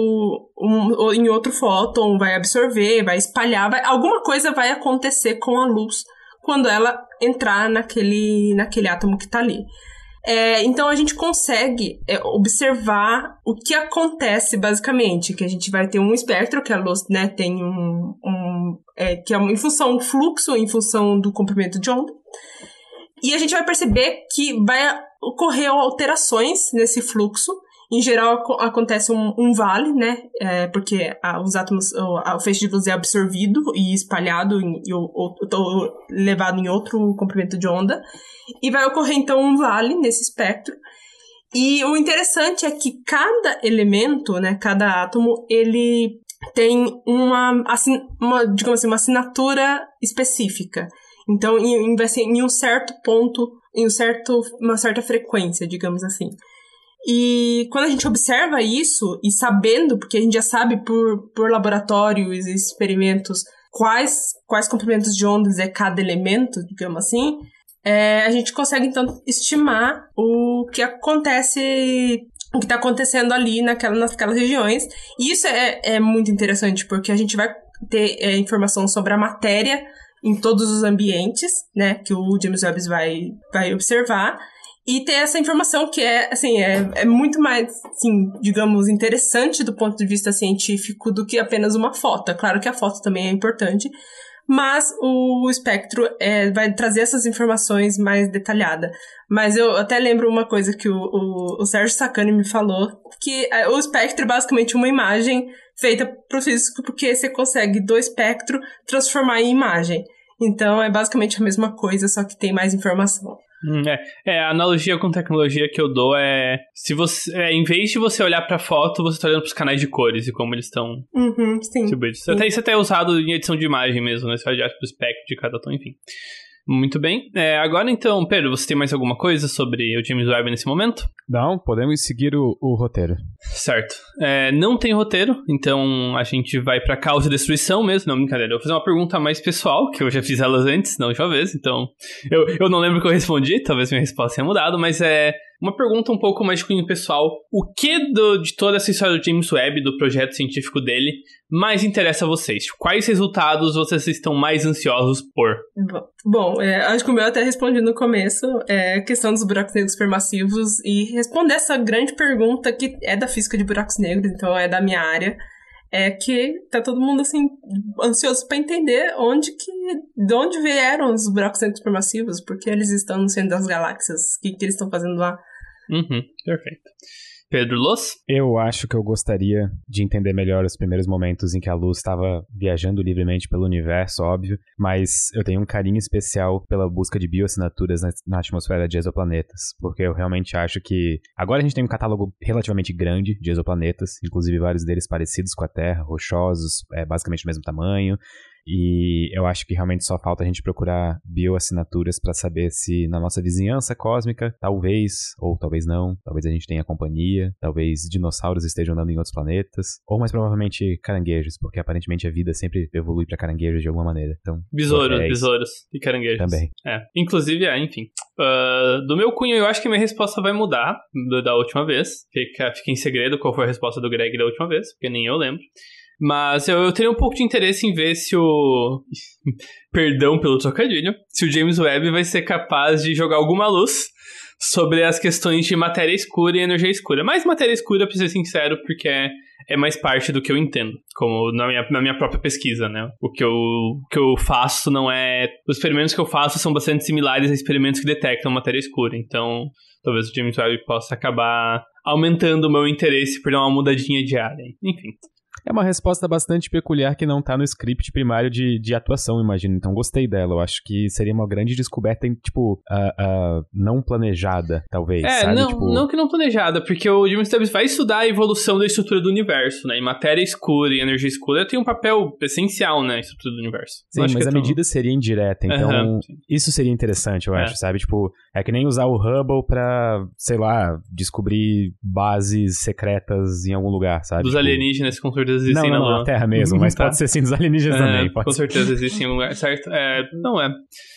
[SPEAKER 3] Um, em outro fóton, vai absorver, vai espalhar, vai, alguma coisa vai acontecer com a luz quando ela entrar naquele, naquele átomo que está ali. É, então a gente consegue é, observar o que acontece basicamente, que a gente vai ter um espectro que a luz né, tem um, um é, que é em função do fluxo, em função do comprimento de onda, e a gente vai perceber que vai ocorrer alterações nesse fluxo. Em geral acontece um, um vale, né? É, porque a, os átomos, o, o feixe de luz é absorvido e espalhado em, ou, ou, levado em outro comprimento de onda. E vai ocorrer então um vale nesse espectro. E o interessante é que cada elemento, né, cada átomo, ele tem uma, uma digamos assim, uma assinatura específica. Então, em, em um certo ponto, em um certo, uma certa frequência, digamos assim. E quando a gente observa isso, e sabendo, porque a gente já sabe por, por laboratórios e experimentos quais, quais comprimentos de ondas é cada elemento, digamos assim, é, a gente consegue então estimar o que acontece o que está acontecendo ali naquela, naquelas regiões. E isso é, é muito interessante, porque a gente vai ter é, informação sobre a matéria em todos os ambientes, né, que o James Webb vai, vai observar. E ter essa informação que é, assim, é, é muito mais, assim, digamos, interessante do ponto de vista científico do que apenas uma foto. É claro que a foto também é importante, mas o espectro é, vai trazer essas informações mais detalhadas. Mas eu até lembro uma coisa que o, o, o Sérgio Sacani me falou, que é, o espectro é basicamente uma imagem feita para o físico, porque você consegue do espectro transformar em imagem. Então é basicamente a mesma coisa, só que tem mais informação.
[SPEAKER 2] Hum, é, é, a analogia com tecnologia que eu dou é se você, é, em vez de você olhar para foto, você tá olhando pros canais de cores e como eles estão
[SPEAKER 3] uhum, sim,
[SPEAKER 2] sim. Até isso até é usado em edição de imagem mesmo, né? Você olhar pro espectro de cada tom, enfim. Muito bem. É, agora então, Pedro, você tem mais alguma coisa sobre o James Webb nesse momento?
[SPEAKER 1] Não, podemos seguir o, o roteiro.
[SPEAKER 2] Certo. É, não tem roteiro, então a gente vai pra causa e destruição mesmo. Não, brincadeira. Eu vou fazer uma pergunta mais pessoal, que eu já fiz elas antes, não última vez, então. Eu, eu não lembro o que eu respondi, talvez minha resposta tenha mudado, mas é. Uma pergunta um pouco mais cunho pessoal. O que do, de toda essa história do James Webb, do projeto científico dele, mais interessa a vocês? Quais resultados vocês estão mais ansiosos por?
[SPEAKER 3] Bom, é, acho que o meu até respondi no começo, é a questão dos buracos negros supermassivos e responder essa grande pergunta que é da física de buracos negros, então é da minha área, é que tá todo mundo assim ansioso para entender onde que de onde vieram os buracos negros supermassivos, porque eles estão no centro das galáxias, o que, que eles estão fazendo lá.
[SPEAKER 2] Uhum, perfeito. Pedro Luz?
[SPEAKER 1] Eu acho que eu gostaria de entender melhor os primeiros momentos em que a luz estava viajando livremente pelo universo, óbvio, mas eu tenho um carinho especial pela busca de bioassinaturas na, na atmosfera de exoplanetas, porque eu realmente acho que agora a gente tem um catálogo relativamente grande de exoplanetas, inclusive vários deles parecidos com a Terra, rochosos, é, basicamente do mesmo tamanho, e eu acho que realmente só falta a gente procurar bioassinaturas para saber se na nossa vizinhança cósmica, talvez, ou talvez não, talvez a gente tenha companhia, talvez dinossauros estejam andando em outros planetas, ou mais provavelmente caranguejos, porque aparentemente a vida sempre evolui para caranguejos de alguma maneira. Então,
[SPEAKER 2] besouros, é besouros e caranguejos.
[SPEAKER 1] Também.
[SPEAKER 2] É. Inclusive, é, enfim. Uh, do meu cunho, eu acho que minha resposta vai mudar da última vez. Fica, fica em segredo qual foi a resposta do Greg da última vez, porque nem eu lembro. Mas eu, eu teria um pouco de interesse em ver se o. Perdão pelo trocadilho. Se o James Webb vai ser capaz de jogar alguma luz sobre as questões de matéria escura e energia escura. Mais matéria escura, pra ser sincero, porque é, é mais parte do que eu entendo, como na minha, na minha própria pesquisa, né? O que eu, que eu faço não é. Os experimentos que eu faço são bastante similares a experimentos que detectam matéria escura, então talvez o James Webb possa acabar aumentando o meu interesse por dar uma mudadinha de área. Enfim.
[SPEAKER 1] É uma resposta bastante peculiar que não tá no script primário de, de atuação, imagino. Então gostei dela. Eu acho que seria uma grande descoberta, tipo, uh, uh, não planejada, talvez.
[SPEAKER 2] É,
[SPEAKER 1] sabe?
[SPEAKER 2] não,
[SPEAKER 1] tipo...
[SPEAKER 2] não que não planejada, porque o James Stubbs vai estudar a evolução da estrutura do universo, né? E matéria escura e energia escura tem um papel essencial na estrutura do universo.
[SPEAKER 1] Sim, mas a tão... medida seria indireta, então uhum, isso seria interessante, eu é. acho, sabe? Tipo, é que nem usar o Hubble pra, sei lá, descobrir bases secretas em algum lugar, sabe?
[SPEAKER 2] Dos
[SPEAKER 1] tipo...
[SPEAKER 2] alienígenas, com existem
[SPEAKER 1] não, não,
[SPEAKER 2] na
[SPEAKER 1] Lua. Terra mesmo, mas tá. pode ser sim dos alienígenas
[SPEAKER 2] é,
[SPEAKER 1] também.
[SPEAKER 2] com
[SPEAKER 1] ser.
[SPEAKER 2] certeza existem em algum lugar, certo? É, não é.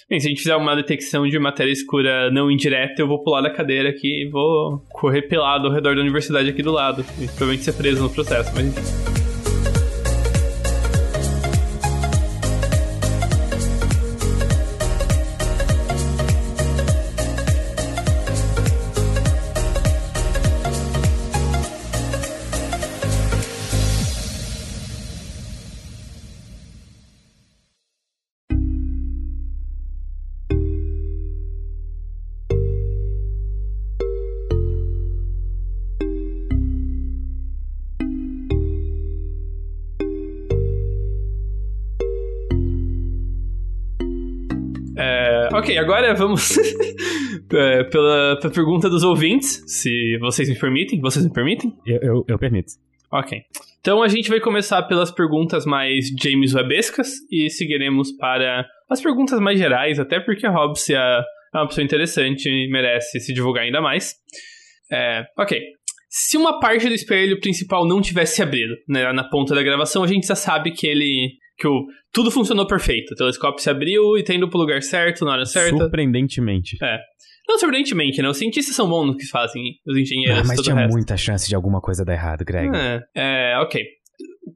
[SPEAKER 2] Bem, se a gente fizer uma detecção de matéria escura não indireta, eu vou pular da cadeira aqui e vou correr pelado ao redor da universidade aqui do lado. E provavelmente ser preso no processo, mas enfim. Agora vamos é, pela, pela, pergunta dos ouvintes, se vocês me permitem. Vocês me permitem?
[SPEAKER 1] Eu, eu, eu permito.
[SPEAKER 2] Ok. Então a gente vai começar pelas perguntas mais James Webescas e seguiremos para as perguntas mais gerais, até porque a Hobbs é, é uma pessoa interessante e merece se divulgar ainda mais. É, ok. Se uma parte do espelho principal não tivesse abrido né, na ponta da gravação, a gente já sabe que ele que o, tudo funcionou perfeito. O telescópio se abriu e tá indo pro lugar certo, na hora certa.
[SPEAKER 1] Surpreendentemente.
[SPEAKER 2] É. Não surpreendentemente, né? Os cientistas são bons no que fazem, os engenheiros. Ah,
[SPEAKER 1] mas tinha muita chance de alguma coisa dar errado, Greg.
[SPEAKER 2] É, é, ok.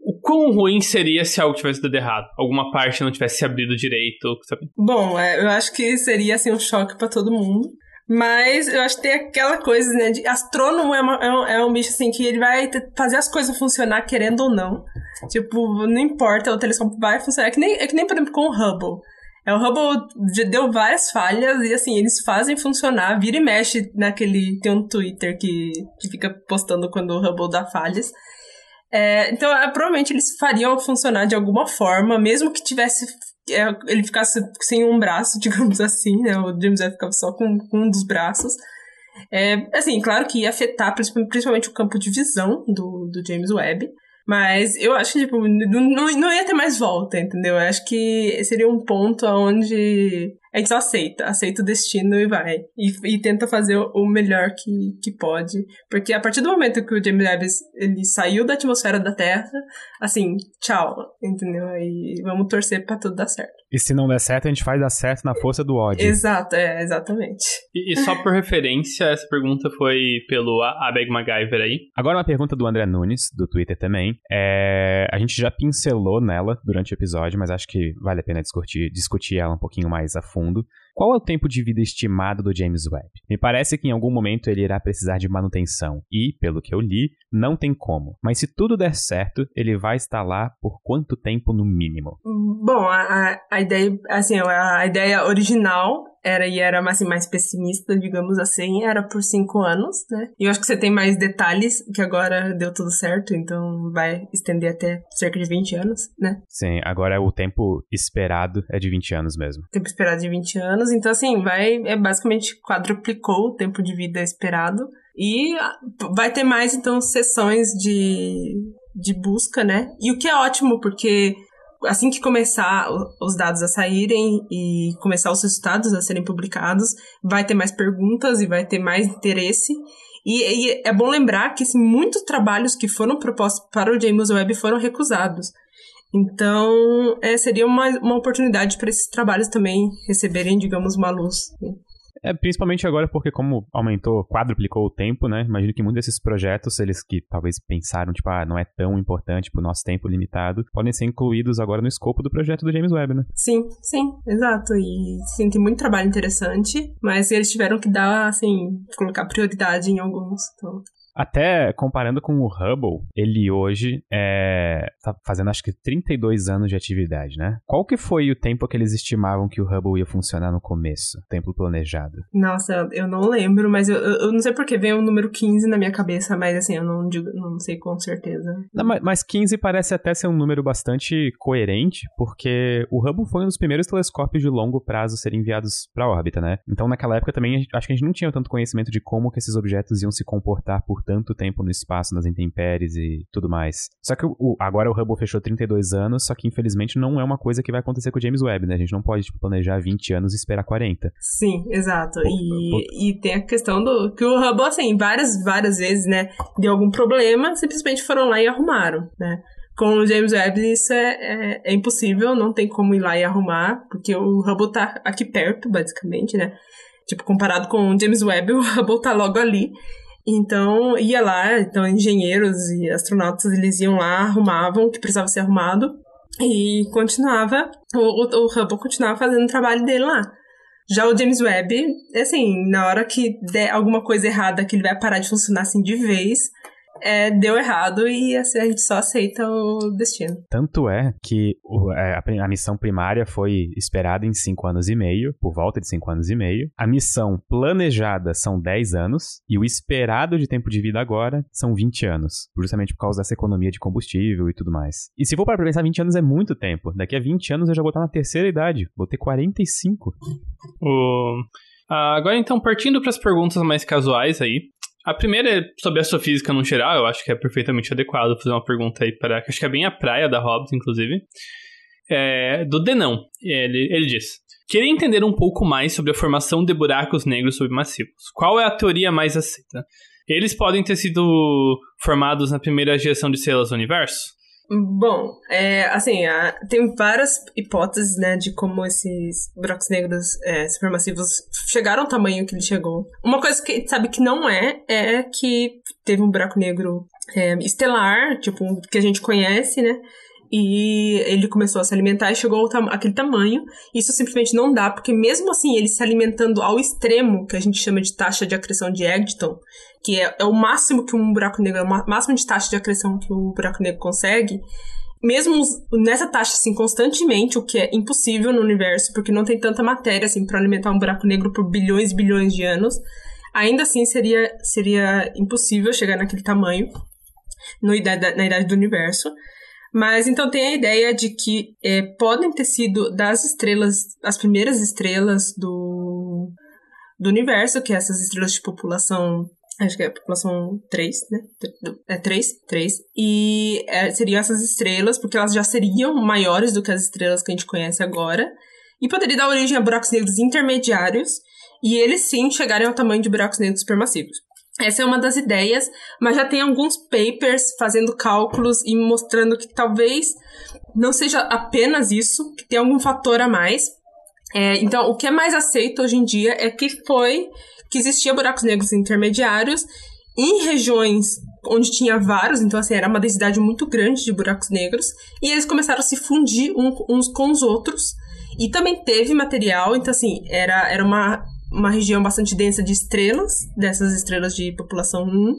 [SPEAKER 2] O quão ruim seria se algo tivesse dado errado? Alguma parte não tivesse se abrido direito, sabe?
[SPEAKER 3] Bom, é, eu acho que seria, assim, um choque para todo mundo. Mas eu acho que tem aquela coisa, né? De astrônomo é, uma, é, um, é um bicho assim que ele vai fazer as coisas funcionar querendo ou não. Tipo, não importa, o telescópio vai funcionar. É que nem, é que nem por exemplo, com o Hubble. É, o Hubble deu várias falhas e assim, eles fazem funcionar, vira e mexe naquele. Tem um Twitter que, que fica postando quando o Hubble dá falhas. É, então, é, provavelmente eles fariam funcionar de alguma forma, mesmo que tivesse é, ele ficasse sem um braço, digamos assim, né? O James Webb ficava só com, com um dos braços. É, assim, claro que ia afetar principalmente o campo de visão do, do James Webb. Mas eu acho que, tipo, não, não ia ter mais volta, entendeu? Eu acho que seria um ponto onde a gente só aceita, aceita o destino e vai. E, e tenta fazer o melhor que, que pode. Porque a partir do momento que o James Webb ele saiu da atmosfera da Terra, assim, tchau, entendeu? E vamos torcer pra tudo dar certo.
[SPEAKER 1] E se não der certo, a gente faz dar certo na força do ódio.
[SPEAKER 3] Exato, é, exatamente.
[SPEAKER 2] E, e só por referência, essa pergunta foi pelo Abeg MacGyver aí.
[SPEAKER 1] Agora uma pergunta do André Nunes, do Twitter também. É, a gente já pincelou nela durante o episódio, mas acho que vale a pena discutir, discutir ela um pouquinho mais a fundo. Qual é o tempo de vida estimado do James Webb? Me parece que em algum momento ele irá precisar de manutenção e, pelo que eu li, não tem como. Mas se tudo der certo, ele vai estar lá por quanto tempo no mínimo?
[SPEAKER 3] Bom, a, a ideia, assim, a ideia original era e era assim, mais pessimista, digamos assim, era por cinco anos, né? E eu acho que você tem mais detalhes, que agora deu tudo certo, então vai estender até cerca de 20 anos, né?
[SPEAKER 1] Sim, agora o tempo esperado é de 20 anos mesmo.
[SPEAKER 3] Tempo esperado é de 20 anos, então assim, vai, é basicamente quadruplicou o tempo de vida esperado. E vai ter mais, então, sessões de, de busca, né? E o que é ótimo, porque assim que começar os dados a saírem e começar os resultados a serem publicados, vai ter mais perguntas e vai ter mais interesse. E, e é bom lembrar que assim, muitos trabalhos que foram propostos para o James Webb foram recusados. Então, é, seria uma, uma oportunidade para esses trabalhos também receberem, digamos, uma luz. Né?
[SPEAKER 1] É, principalmente agora porque como aumentou, quadruplicou o tempo, né? Imagino que muitos desses projetos, eles que talvez pensaram, tipo, ah, não é tão importante pro nosso tempo limitado, podem ser incluídos agora no escopo do projeto do James Webb, né?
[SPEAKER 3] Sim, sim, exato. E sim, tem muito trabalho interessante, mas eles tiveram que dar, assim, colocar prioridade em alguns, então...
[SPEAKER 1] Até comparando com o Hubble, ele hoje é, tá fazendo acho que 32 anos de atividade, né? Qual que foi o tempo que eles estimavam que o Hubble ia funcionar no começo? Tempo planejado.
[SPEAKER 3] Nossa, eu não lembro, mas eu, eu não sei porque veio o número 15 na minha cabeça, mas assim, eu não, digo, não sei com certeza.
[SPEAKER 1] Não, mas 15 parece até ser um número bastante coerente, porque o Hubble foi um dos primeiros telescópios de longo prazo a serem enviados para órbita, né? Então naquela época também acho que a gente não tinha tanto conhecimento de como que esses objetos iam se comportar por tanto tempo no espaço, nas intempéries e tudo mais. Só que o, agora o Hubble fechou 32 anos, só que infelizmente não é uma coisa que vai acontecer com o James Webb, né? A gente não pode tipo, planejar 20 anos e esperar 40.
[SPEAKER 3] Sim, exato. E, e tem a questão do que o Hubble, assim, várias, várias vezes, né, deu algum problema, simplesmente foram lá e arrumaram, né? Com o James Webb isso é, é, é, impossível, não tem como ir lá e arrumar, porque o Hubble tá aqui perto, basicamente, né? Tipo, comparado com o James Webb, o Hubble tá logo ali. Então, ia lá, então engenheiros e astronautas, eles iam lá, arrumavam o que precisava ser arrumado e continuava, o, o, o Hubble continuava fazendo o trabalho dele lá. Já o James Webb, assim, na hora que der alguma coisa errada, que ele vai parar de funcionar assim de vez, é, deu errado e assim, a gente só aceita o destino.
[SPEAKER 1] Tanto é que o, é, a, a, missão primária foi esperada em 5 anos e meio, por volta de 5 anos e meio. A missão planejada são 10 anos e o esperado de tempo de vida agora são 20 anos, justamente por causa dessa economia de combustível e tudo mais. E se for para pensar, 20 anos é muito tempo. Daqui a 20 anos eu já vou estar na terceira idade, vou ter 45.
[SPEAKER 2] O... Uh, agora, então, partindo para as perguntas mais casuais aí, a primeira é sobre astrofísica no geral, eu acho que é perfeitamente adequado fazer uma pergunta aí para. Acho que é bem a praia da Hobbes, inclusive. É, do Denão. Ele, ele diz: Queria entender um pouco mais sobre a formação de buracos negros submassivos. Qual é a teoria mais aceita? Eles podem ter sido formados na primeira geração de estrelas do universo?
[SPEAKER 3] Bom, é, assim, a, tem várias hipóteses, né, de como esses buracos negros é, supermassivos chegaram ao tamanho que ele chegou. Uma coisa que a gente sabe que não é, é que teve um buraco negro é, estelar, tipo, que a gente conhece, né, e ele começou a se alimentar e chegou ao tam aquele tamanho. Isso simplesmente não dá, porque mesmo assim, ele se alimentando ao extremo, que a gente chama de taxa de acreção de Eggington, que é, é o máximo que um buraco negro, é o máximo de taxa de acreção que o buraco negro consegue, mesmo nessa taxa assim constantemente, o que é impossível no universo, porque não tem tanta matéria assim para alimentar um buraco negro por bilhões e bilhões de anos, ainda assim seria seria impossível chegar naquele tamanho no, na idade do universo. Mas então tem a ideia de que é, podem ter sido das estrelas, as primeiras estrelas do, do universo, que é essas estrelas de população Acho que é a população 3, né? É 3, 3. E é, seriam essas estrelas, porque elas já seriam maiores do que as estrelas que a gente conhece agora. E poderia dar origem a buracos negros intermediários. E eles sim chegarem ao tamanho de buracos negros supermassivos. Essa é uma das ideias, mas já tem alguns papers fazendo cálculos e mostrando que talvez não seja apenas isso, que tem algum fator a mais. É, então, o que é mais aceito hoje em dia é que foi que existia buracos negros intermediários em regiões onde tinha vários, então assim, era uma densidade muito grande de buracos negros, e eles começaram a se fundir uns com os outros. E também teve material, então assim, era, era uma uma região bastante densa de estrelas, dessas estrelas de população 1.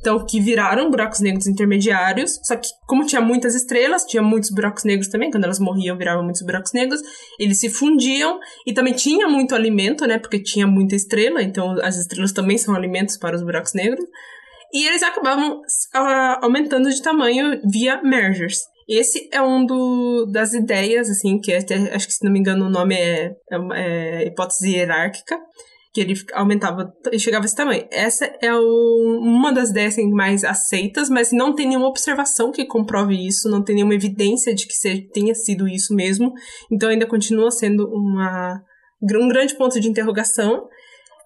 [SPEAKER 3] Então, que viraram buracos negros intermediários. Só que, como tinha muitas estrelas, tinha muitos buracos negros também. Quando elas morriam, viravam muitos buracos negros. Eles se fundiam. E também tinha muito alimento, né? Porque tinha muita estrela. Então, as estrelas também são alimentos para os buracos negros. E eles acabavam uh, aumentando de tamanho via mergers. Esse é um do, das ideias, assim, que até, acho que se não me engano o nome é, é, é hipótese hierárquica, que ele aumentava e chegava a esse tamanho. Essa é o, uma das ideias assim, mais aceitas, mas não tem nenhuma observação que comprove isso, não tem nenhuma evidência de que tenha sido isso mesmo. Então ainda continua sendo uma, um grande ponto de interrogação.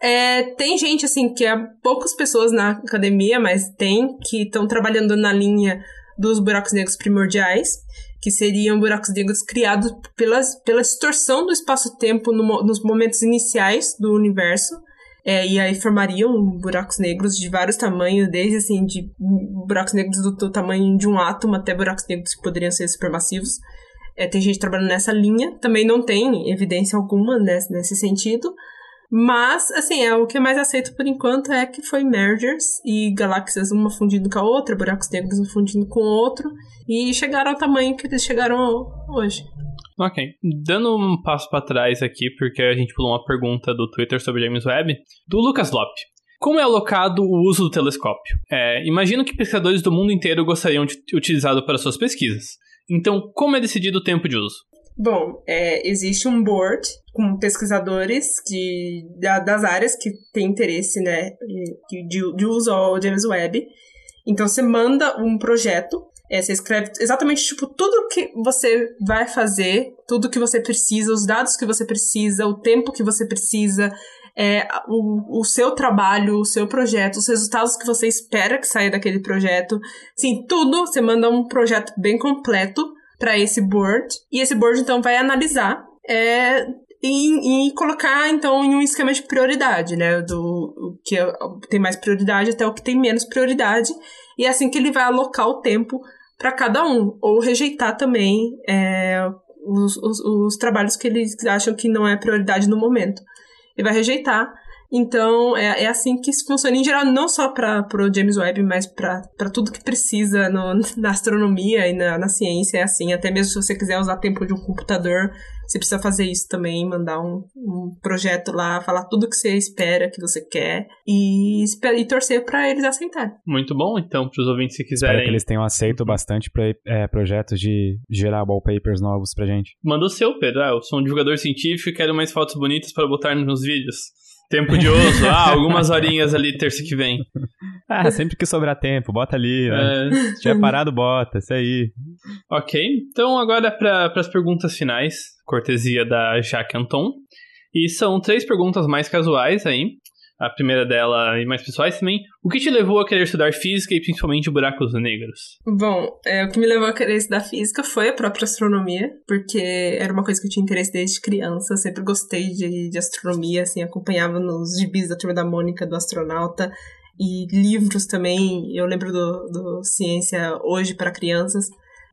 [SPEAKER 3] É, tem gente, assim, que é poucas pessoas na academia, mas tem, que estão trabalhando na linha dos buracos negros primordiais, que seriam buracos negros criados pela, pela distorção do espaço-tempo no, nos momentos iniciais do universo. É, e aí formariam buracos negros de vários tamanhos, desde assim, de buracos negros do, do tamanho de um átomo até buracos negros que poderiam ser supermassivos. É, tem gente trabalhando nessa linha, também não tem evidência alguma nesse, nesse sentido, Mas, assim, é o que é mais aceito por enquanto é que foi mergers e galáxias uma fundindo com a outra, buracos negros um fundindo com o outro, e chegaram ao tamanho que eles chegaram hoje.
[SPEAKER 2] Ok. Dando um passo para trás aqui, porque a gente pulou uma pergunta do Twitter sobre James Webb, do Lucas Lop. Como é alocado o uso do telescópio? É, imagino que pesquisadores do mundo inteiro gostariam de utilizá-lo para suas pesquisas. Então, como é decidido o tempo de uso?
[SPEAKER 3] Bom, é, existe um board com pesquisadores de, das áreas que têm interesse né, de, de uso ao James Webb. Então, você manda um projeto é, você escreve exatamente, tipo, tudo que você vai fazer, tudo que você precisa, os dados que você precisa, o tempo que você precisa, é, o, o seu trabalho, o seu projeto, os resultados que você espera que saia daquele projeto. Sim, tudo, você manda um projeto bem completo para esse board, e esse board, então, vai analisar é, e, e, colocar, então, em um esquema de prioridade, né? Do o que é, tem mais prioridade até o que tem menos prioridade. E é assim que ele vai alocar o tempo para cada um, ou rejeitar também é, os, os, os, trabalhos que eles acham que não é prioridade no momento. Ele vai rejeitar. Então, é, é assim que isso funciona em geral, não só para o James Webb, mas para tudo que precisa no, na astronomia e na, na ciência. É assim, até mesmo se você quiser usar tempo de um computador, você precisa fazer isso também, mandar um, um projeto lá, falar tudo que você espera, que você quer, e, e torcer para eles aceitarem.
[SPEAKER 2] Muito bom, então, para os ouvintes se quiserem.
[SPEAKER 1] Espero que eles tenham aceito bastante para é, projetos de gerar wallpapers novos pra gente.
[SPEAKER 2] Manda o seu, Pedro. Ah, eu sou um divulgador científico e quero mais fotos bonitas para botar nos vídeos. Tempo de osso, ah, algumas horinhas ali terça que vem.
[SPEAKER 1] Ah, sempre que sobrar tempo, bota ali, né? É. Se tiver parado, bota, isso aí.
[SPEAKER 2] Ok, então agora para as perguntas finais, cortesia da Jaque Anton. E são três perguntas mais casuais aí. A primeira dela e mais pessoais também. O que te levou a querer estudar física e principalmente buracos negros?
[SPEAKER 3] Bom, é, o que me levou a querer estudar física foi a própria astronomia, porque era uma coisa que eu tinha interesse desde criança. Sempre gostei de, de astronomia, assim, acompanhava nos gibis da turma da Mônica, do astronauta, e livros também. Eu lembro do, do Ciência Hoje para Crianças.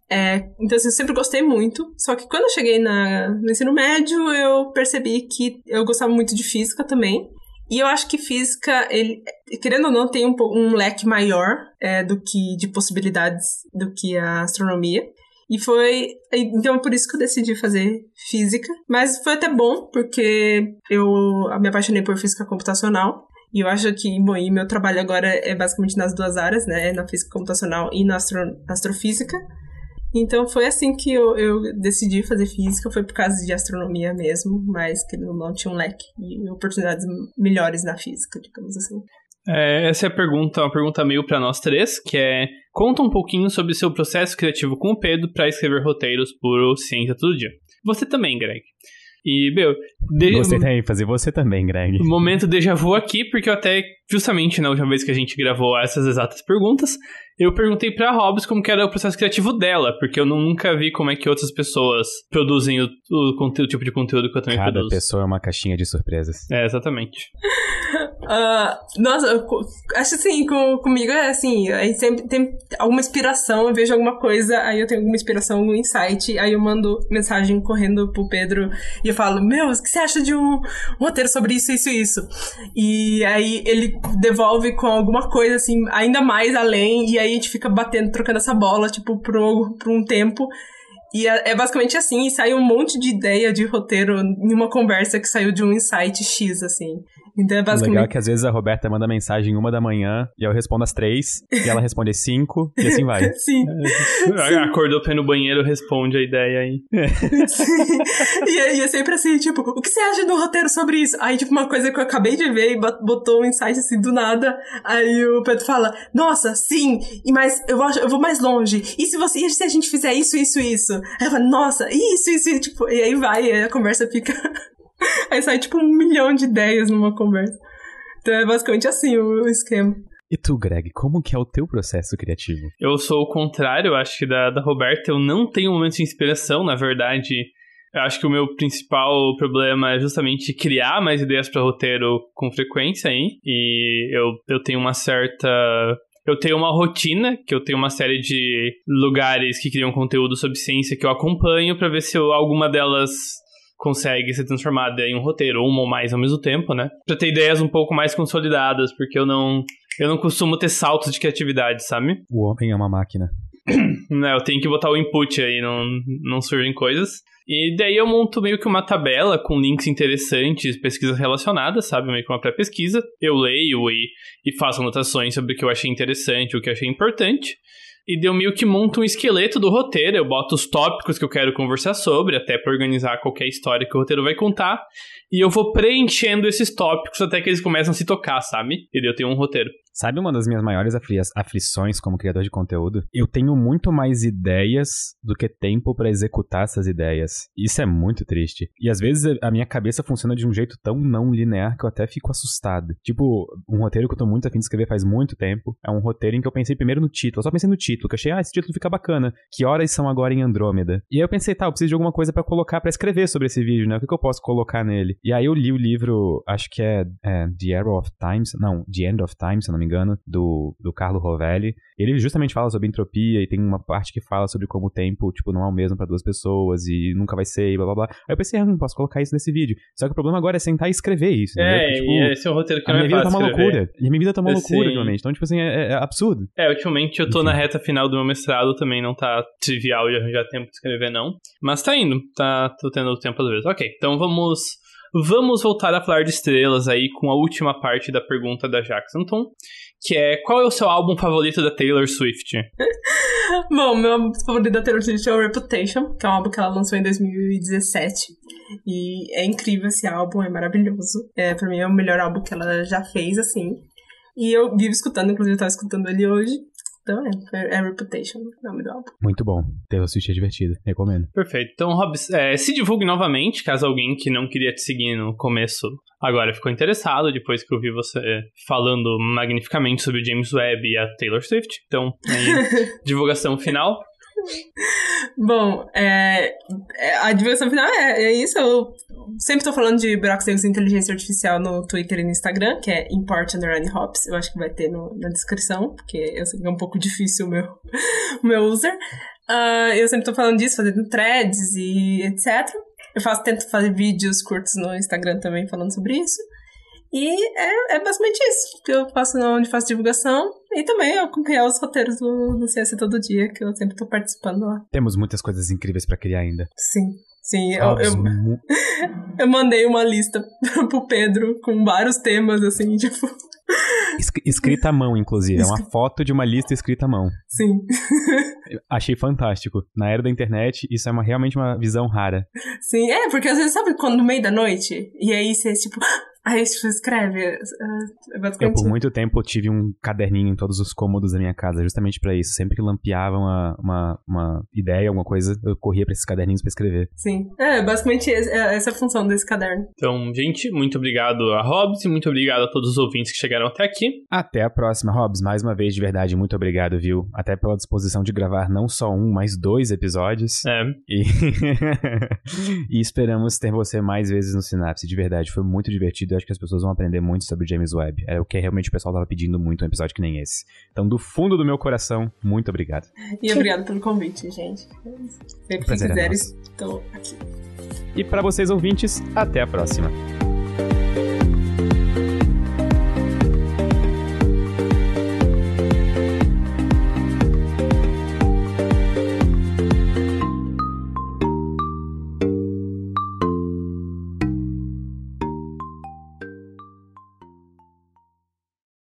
[SPEAKER 3] É, então, assim, eu sempre gostei muito. Só que quando eu cheguei na, no ensino médio, eu percebi que eu gostava muito de física também. E eu acho que física, ele, querendo ou não, tem um, um leque maior é, do que de possibilidades do que a astronomia. E foi. Então, por isso que eu decidi fazer física. Mas foi até bom, porque eu me apaixonei por física computacional. E eu acho que, bom, e meu trabalho agora é basicamente nas duas áreas, né? Na física computacional e na astro, astrofísica. Então foi assim que eu, eu, decidi fazer física, foi por causa de astronomia mesmo, mas que não, não tinha um leque e oportunidades melhores na física, digamos assim.
[SPEAKER 2] É, essa é a pergunta, uma pergunta meio para nós três, que é conta um pouquinho sobre seu processo criativo com o Pedro para escrever roteiros por Ciência Todo Dia. Você também, Greg. E, meu.
[SPEAKER 1] De... Gostei da ênfase, você também, Greg.
[SPEAKER 2] Momento déjà vu aqui, porque eu até, justamente na última vez que a gente gravou essas exatas perguntas, eu perguntei pra Hobbs como que era o processo criativo dela, porque eu nunca vi como é que outras pessoas produzem o, o, conteúdo, o tipo de conteúdo que eu também
[SPEAKER 1] Cada
[SPEAKER 2] produzo.
[SPEAKER 1] Cada pessoa é uma caixinha de surpresas.
[SPEAKER 2] É, exatamente.
[SPEAKER 3] uh, nossa, acho assim, com, comigo é assim, aí sempre tem alguma inspiração, eu vejo alguma coisa, aí eu tenho alguma inspiração, algum insight, aí eu mando mensagem correndo pro Pedro e eu falo, meu, o que você acha de um, roteiro sobre isso, isso e isso? E aí ele devolve com alguma coisa assim, ainda mais além, e aí a gente fica batendo, trocando essa bola, tipo, por, por um tempo. E é, é, basicamente assim, sai um monte de ideia de roteiro em uma conversa que saiu de um insight X, assim. Então é basicamente...
[SPEAKER 1] O legal é que às vezes a Roberta manda mensagem uma da manhã e eu respondo às três, e ela responde às cinco, e assim vai.
[SPEAKER 3] Sim.
[SPEAKER 2] É, Acordou pra ir no banheiro, responde a ideia aí. É.
[SPEAKER 3] E, é, e, é sempre assim, tipo, o que você acha do roteiro sobre isso? Aí, tipo, uma coisa que eu acabei de ver e botou um insight assim do nada. Aí o Pedro fala, nossa, sim, e mas eu, acho, eu vou mais longe. E se você e se a gente fizer isso, isso, isso? Aí eu falo, nossa, isso, isso, e, tipo, e aí vai, e aí a conversa fica Aí sai tipo um milhão de ideias numa conversa. Então é basicamente assim o, esquema.
[SPEAKER 1] E tu, Greg, como que é o teu processo criativo?
[SPEAKER 2] Eu sou o contrário, acho que da, da Roberta. Eu não tenho momentos de inspiração, na verdade. Eu acho que o meu principal problema é justamente criar mais ideias para roteiro com frequência aí. E eu, eu tenho uma certa eu tenho uma rotina, que eu tenho uma série de lugares que criam conteúdo sobre ciência que eu acompanho para ver se eu, alguma delas consegue ser transformada em um roteiro, uma ou mais ao mesmo tempo, né? Pra ter ideias um pouco mais consolidadas, porque eu não. Eu não costumo ter saltos de criatividade, sabe?
[SPEAKER 1] O homem é uma máquina.
[SPEAKER 2] Não, eu tenho que botar o input aí, não, não surgem coisas. E daí eu monto meio que uma tabela com links interessantes, pesquisas relacionadas, sabe? Meio que uma pré-pesquisa. Eu leio e, e faço anotações sobre o que eu achei interessante, o que eu achei importante. E deu meio que monto um esqueleto do roteiro, eu boto os tópicos que eu quero conversar sobre, até para organizar qualquer história que o roteiro vai contar. E eu vou preenchendo esses tópicos até que eles começam a se tocar, sabe? E daí eu tenho um roteiro.
[SPEAKER 1] Sabe uma das minhas maiores afli aflições como criador de conteúdo? Eu tenho muito mais ideias do que tempo para executar essas ideias. Isso é muito triste. E às vezes a minha cabeça funciona de um jeito tão não linear que eu até fico assustado. Tipo, um roteiro que eu tô muito afim de escrever faz muito tempo é um roteiro em que eu pensei primeiro no título. Eu só pensei no título, que eu achei, ah, esse título fica bacana. Que horas são agora em Andrômeda? E aí eu pensei, tá, eu preciso de alguma coisa para colocar, para escrever sobre esse vídeo, né? O que, que eu posso colocar nele? E aí eu li o livro, acho que é, é The Arrow of Times, não, The End of Time, se eu não me engano, do, do Carlo Rovelli. Ele justamente fala sobre entropia e tem uma parte que fala sobre como o tempo, tipo, não é o mesmo para duas pessoas e nunca vai ser e blá blá blá. Aí eu pensei, ah, não posso colocar isso nesse vídeo. Só que o problema agora é sentar e escrever isso.
[SPEAKER 2] É, Porque, tipo, e esse é um roteiro que
[SPEAKER 1] a
[SPEAKER 2] não
[SPEAKER 1] minha
[SPEAKER 2] é
[SPEAKER 1] vida tá
[SPEAKER 2] fácil
[SPEAKER 1] uma
[SPEAKER 2] escrever.
[SPEAKER 1] loucura. E a minha vida tá uma
[SPEAKER 2] Eu
[SPEAKER 1] loucura,
[SPEAKER 2] sei.
[SPEAKER 1] ultimamente. Então, tipo assim, é, é absurdo.
[SPEAKER 2] É, ultimamente eu tô
[SPEAKER 1] Enfim.
[SPEAKER 2] na reta final do meu mestrado, também não tá trivial de arranjar tempo de escrever, não. Mas tá indo, tá, tô tendo tempo às vezes. Ok, então vamos. Vamos voltar a falar de estrelas aí com a última parte da pergunta da Jackson, que é qual é o seu álbum favorito da Taylor Swift?
[SPEAKER 3] Bom, meu álbum favorito da Taylor Swift é o Reputation, que é um álbum que ela lançou em 2017. E é incrível esse álbum, é maravilhoso. É, pra mim é o melhor álbum que ela já fez, assim. E eu vivo escutando, inclusive eu tava escutando ele hoje. Então é, é Reputation, nome do álbum.
[SPEAKER 1] Muito bom. Taylor Swift é divertido. Recomendo.
[SPEAKER 2] Perfeito. Então, Hobbs, é, se divulgue novamente, caso alguém que não queria te seguir no começo agora ficou interessado, depois que eu vi você falando magnificamente sobre o James Webb e a Taylor Swift. Então, aí, divulgação final.
[SPEAKER 3] Bom, é, é, a diversão final é, é isso. Eu sempre tô falando de buracos negros e inteligência artificial no Twitter e no Instagram, que é import underline hops. Eu acho que vai ter no- na descrição, porque eu sei que é um pouco difícil o meu, o meu user. Ah, eu sempre tô falando disso, fazendo threads e etc. Eu faço, tento fazer vídeos curtos no Instagram também falando sobre isso. E é, é basicamente isso que eu faço onde faço divulgação. E também eu acompanhar os roteiros do, do Ciência Todo Dia, que eu sempre tô participando lá.
[SPEAKER 1] Temos muitas coisas incríveis pra criar ainda.
[SPEAKER 3] Sim, sim. Eu, eu, eu mandei uma lista pro Pedro com vários temas, assim, tipo,
[SPEAKER 1] es- escrita à mão, inclusive. É uma foto de uma lista escrita à mão.
[SPEAKER 3] sim.
[SPEAKER 1] Achei fantástico. Na era da internet, isso é uma, realmente uma visão rara.
[SPEAKER 3] Sim, é, porque às vezes, sabe quando no meio da noite? E aí você, tipo, aí você escreve. ah, É
[SPEAKER 1] Eu, por muito tempo, tive um caderninho em todos os cômodos da minha casa, justamente pra isso. Sempre que lampeava uma, uma, uma ideia, alguma coisa, eu corria pra esses caderninhos pra escrever.
[SPEAKER 3] Sim. É, basicamente esse- é essa a função desse caderno.
[SPEAKER 2] Então, gente, muito obrigado a Hobbs e muito obrigado a todos os ouvintes que chegaram até aqui.
[SPEAKER 1] Até a próxima, Hobbs. Mais uma vez, de verdade, muito obrigado, viu? Até pela disposição de gravar não só um, mas dois episódios.
[SPEAKER 2] É,
[SPEAKER 1] E... e esperamos ter você mais vezes no Sinapse. De verdade, foi muito divertido. Eu acho que as pessoas vão aprender muito sobre James Webb. É o que realmente o pessoal tava pedindo muito, um episódio que nem esse. Então, do fundo do meu coração, muito obrigado.
[SPEAKER 3] E obrigado pelo convite, gente. Sempre que
[SPEAKER 1] é
[SPEAKER 3] quiser,
[SPEAKER 1] nosso.
[SPEAKER 3] estou aqui.
[SPEAKER 1] E para vocês ouvintes, até a próxima.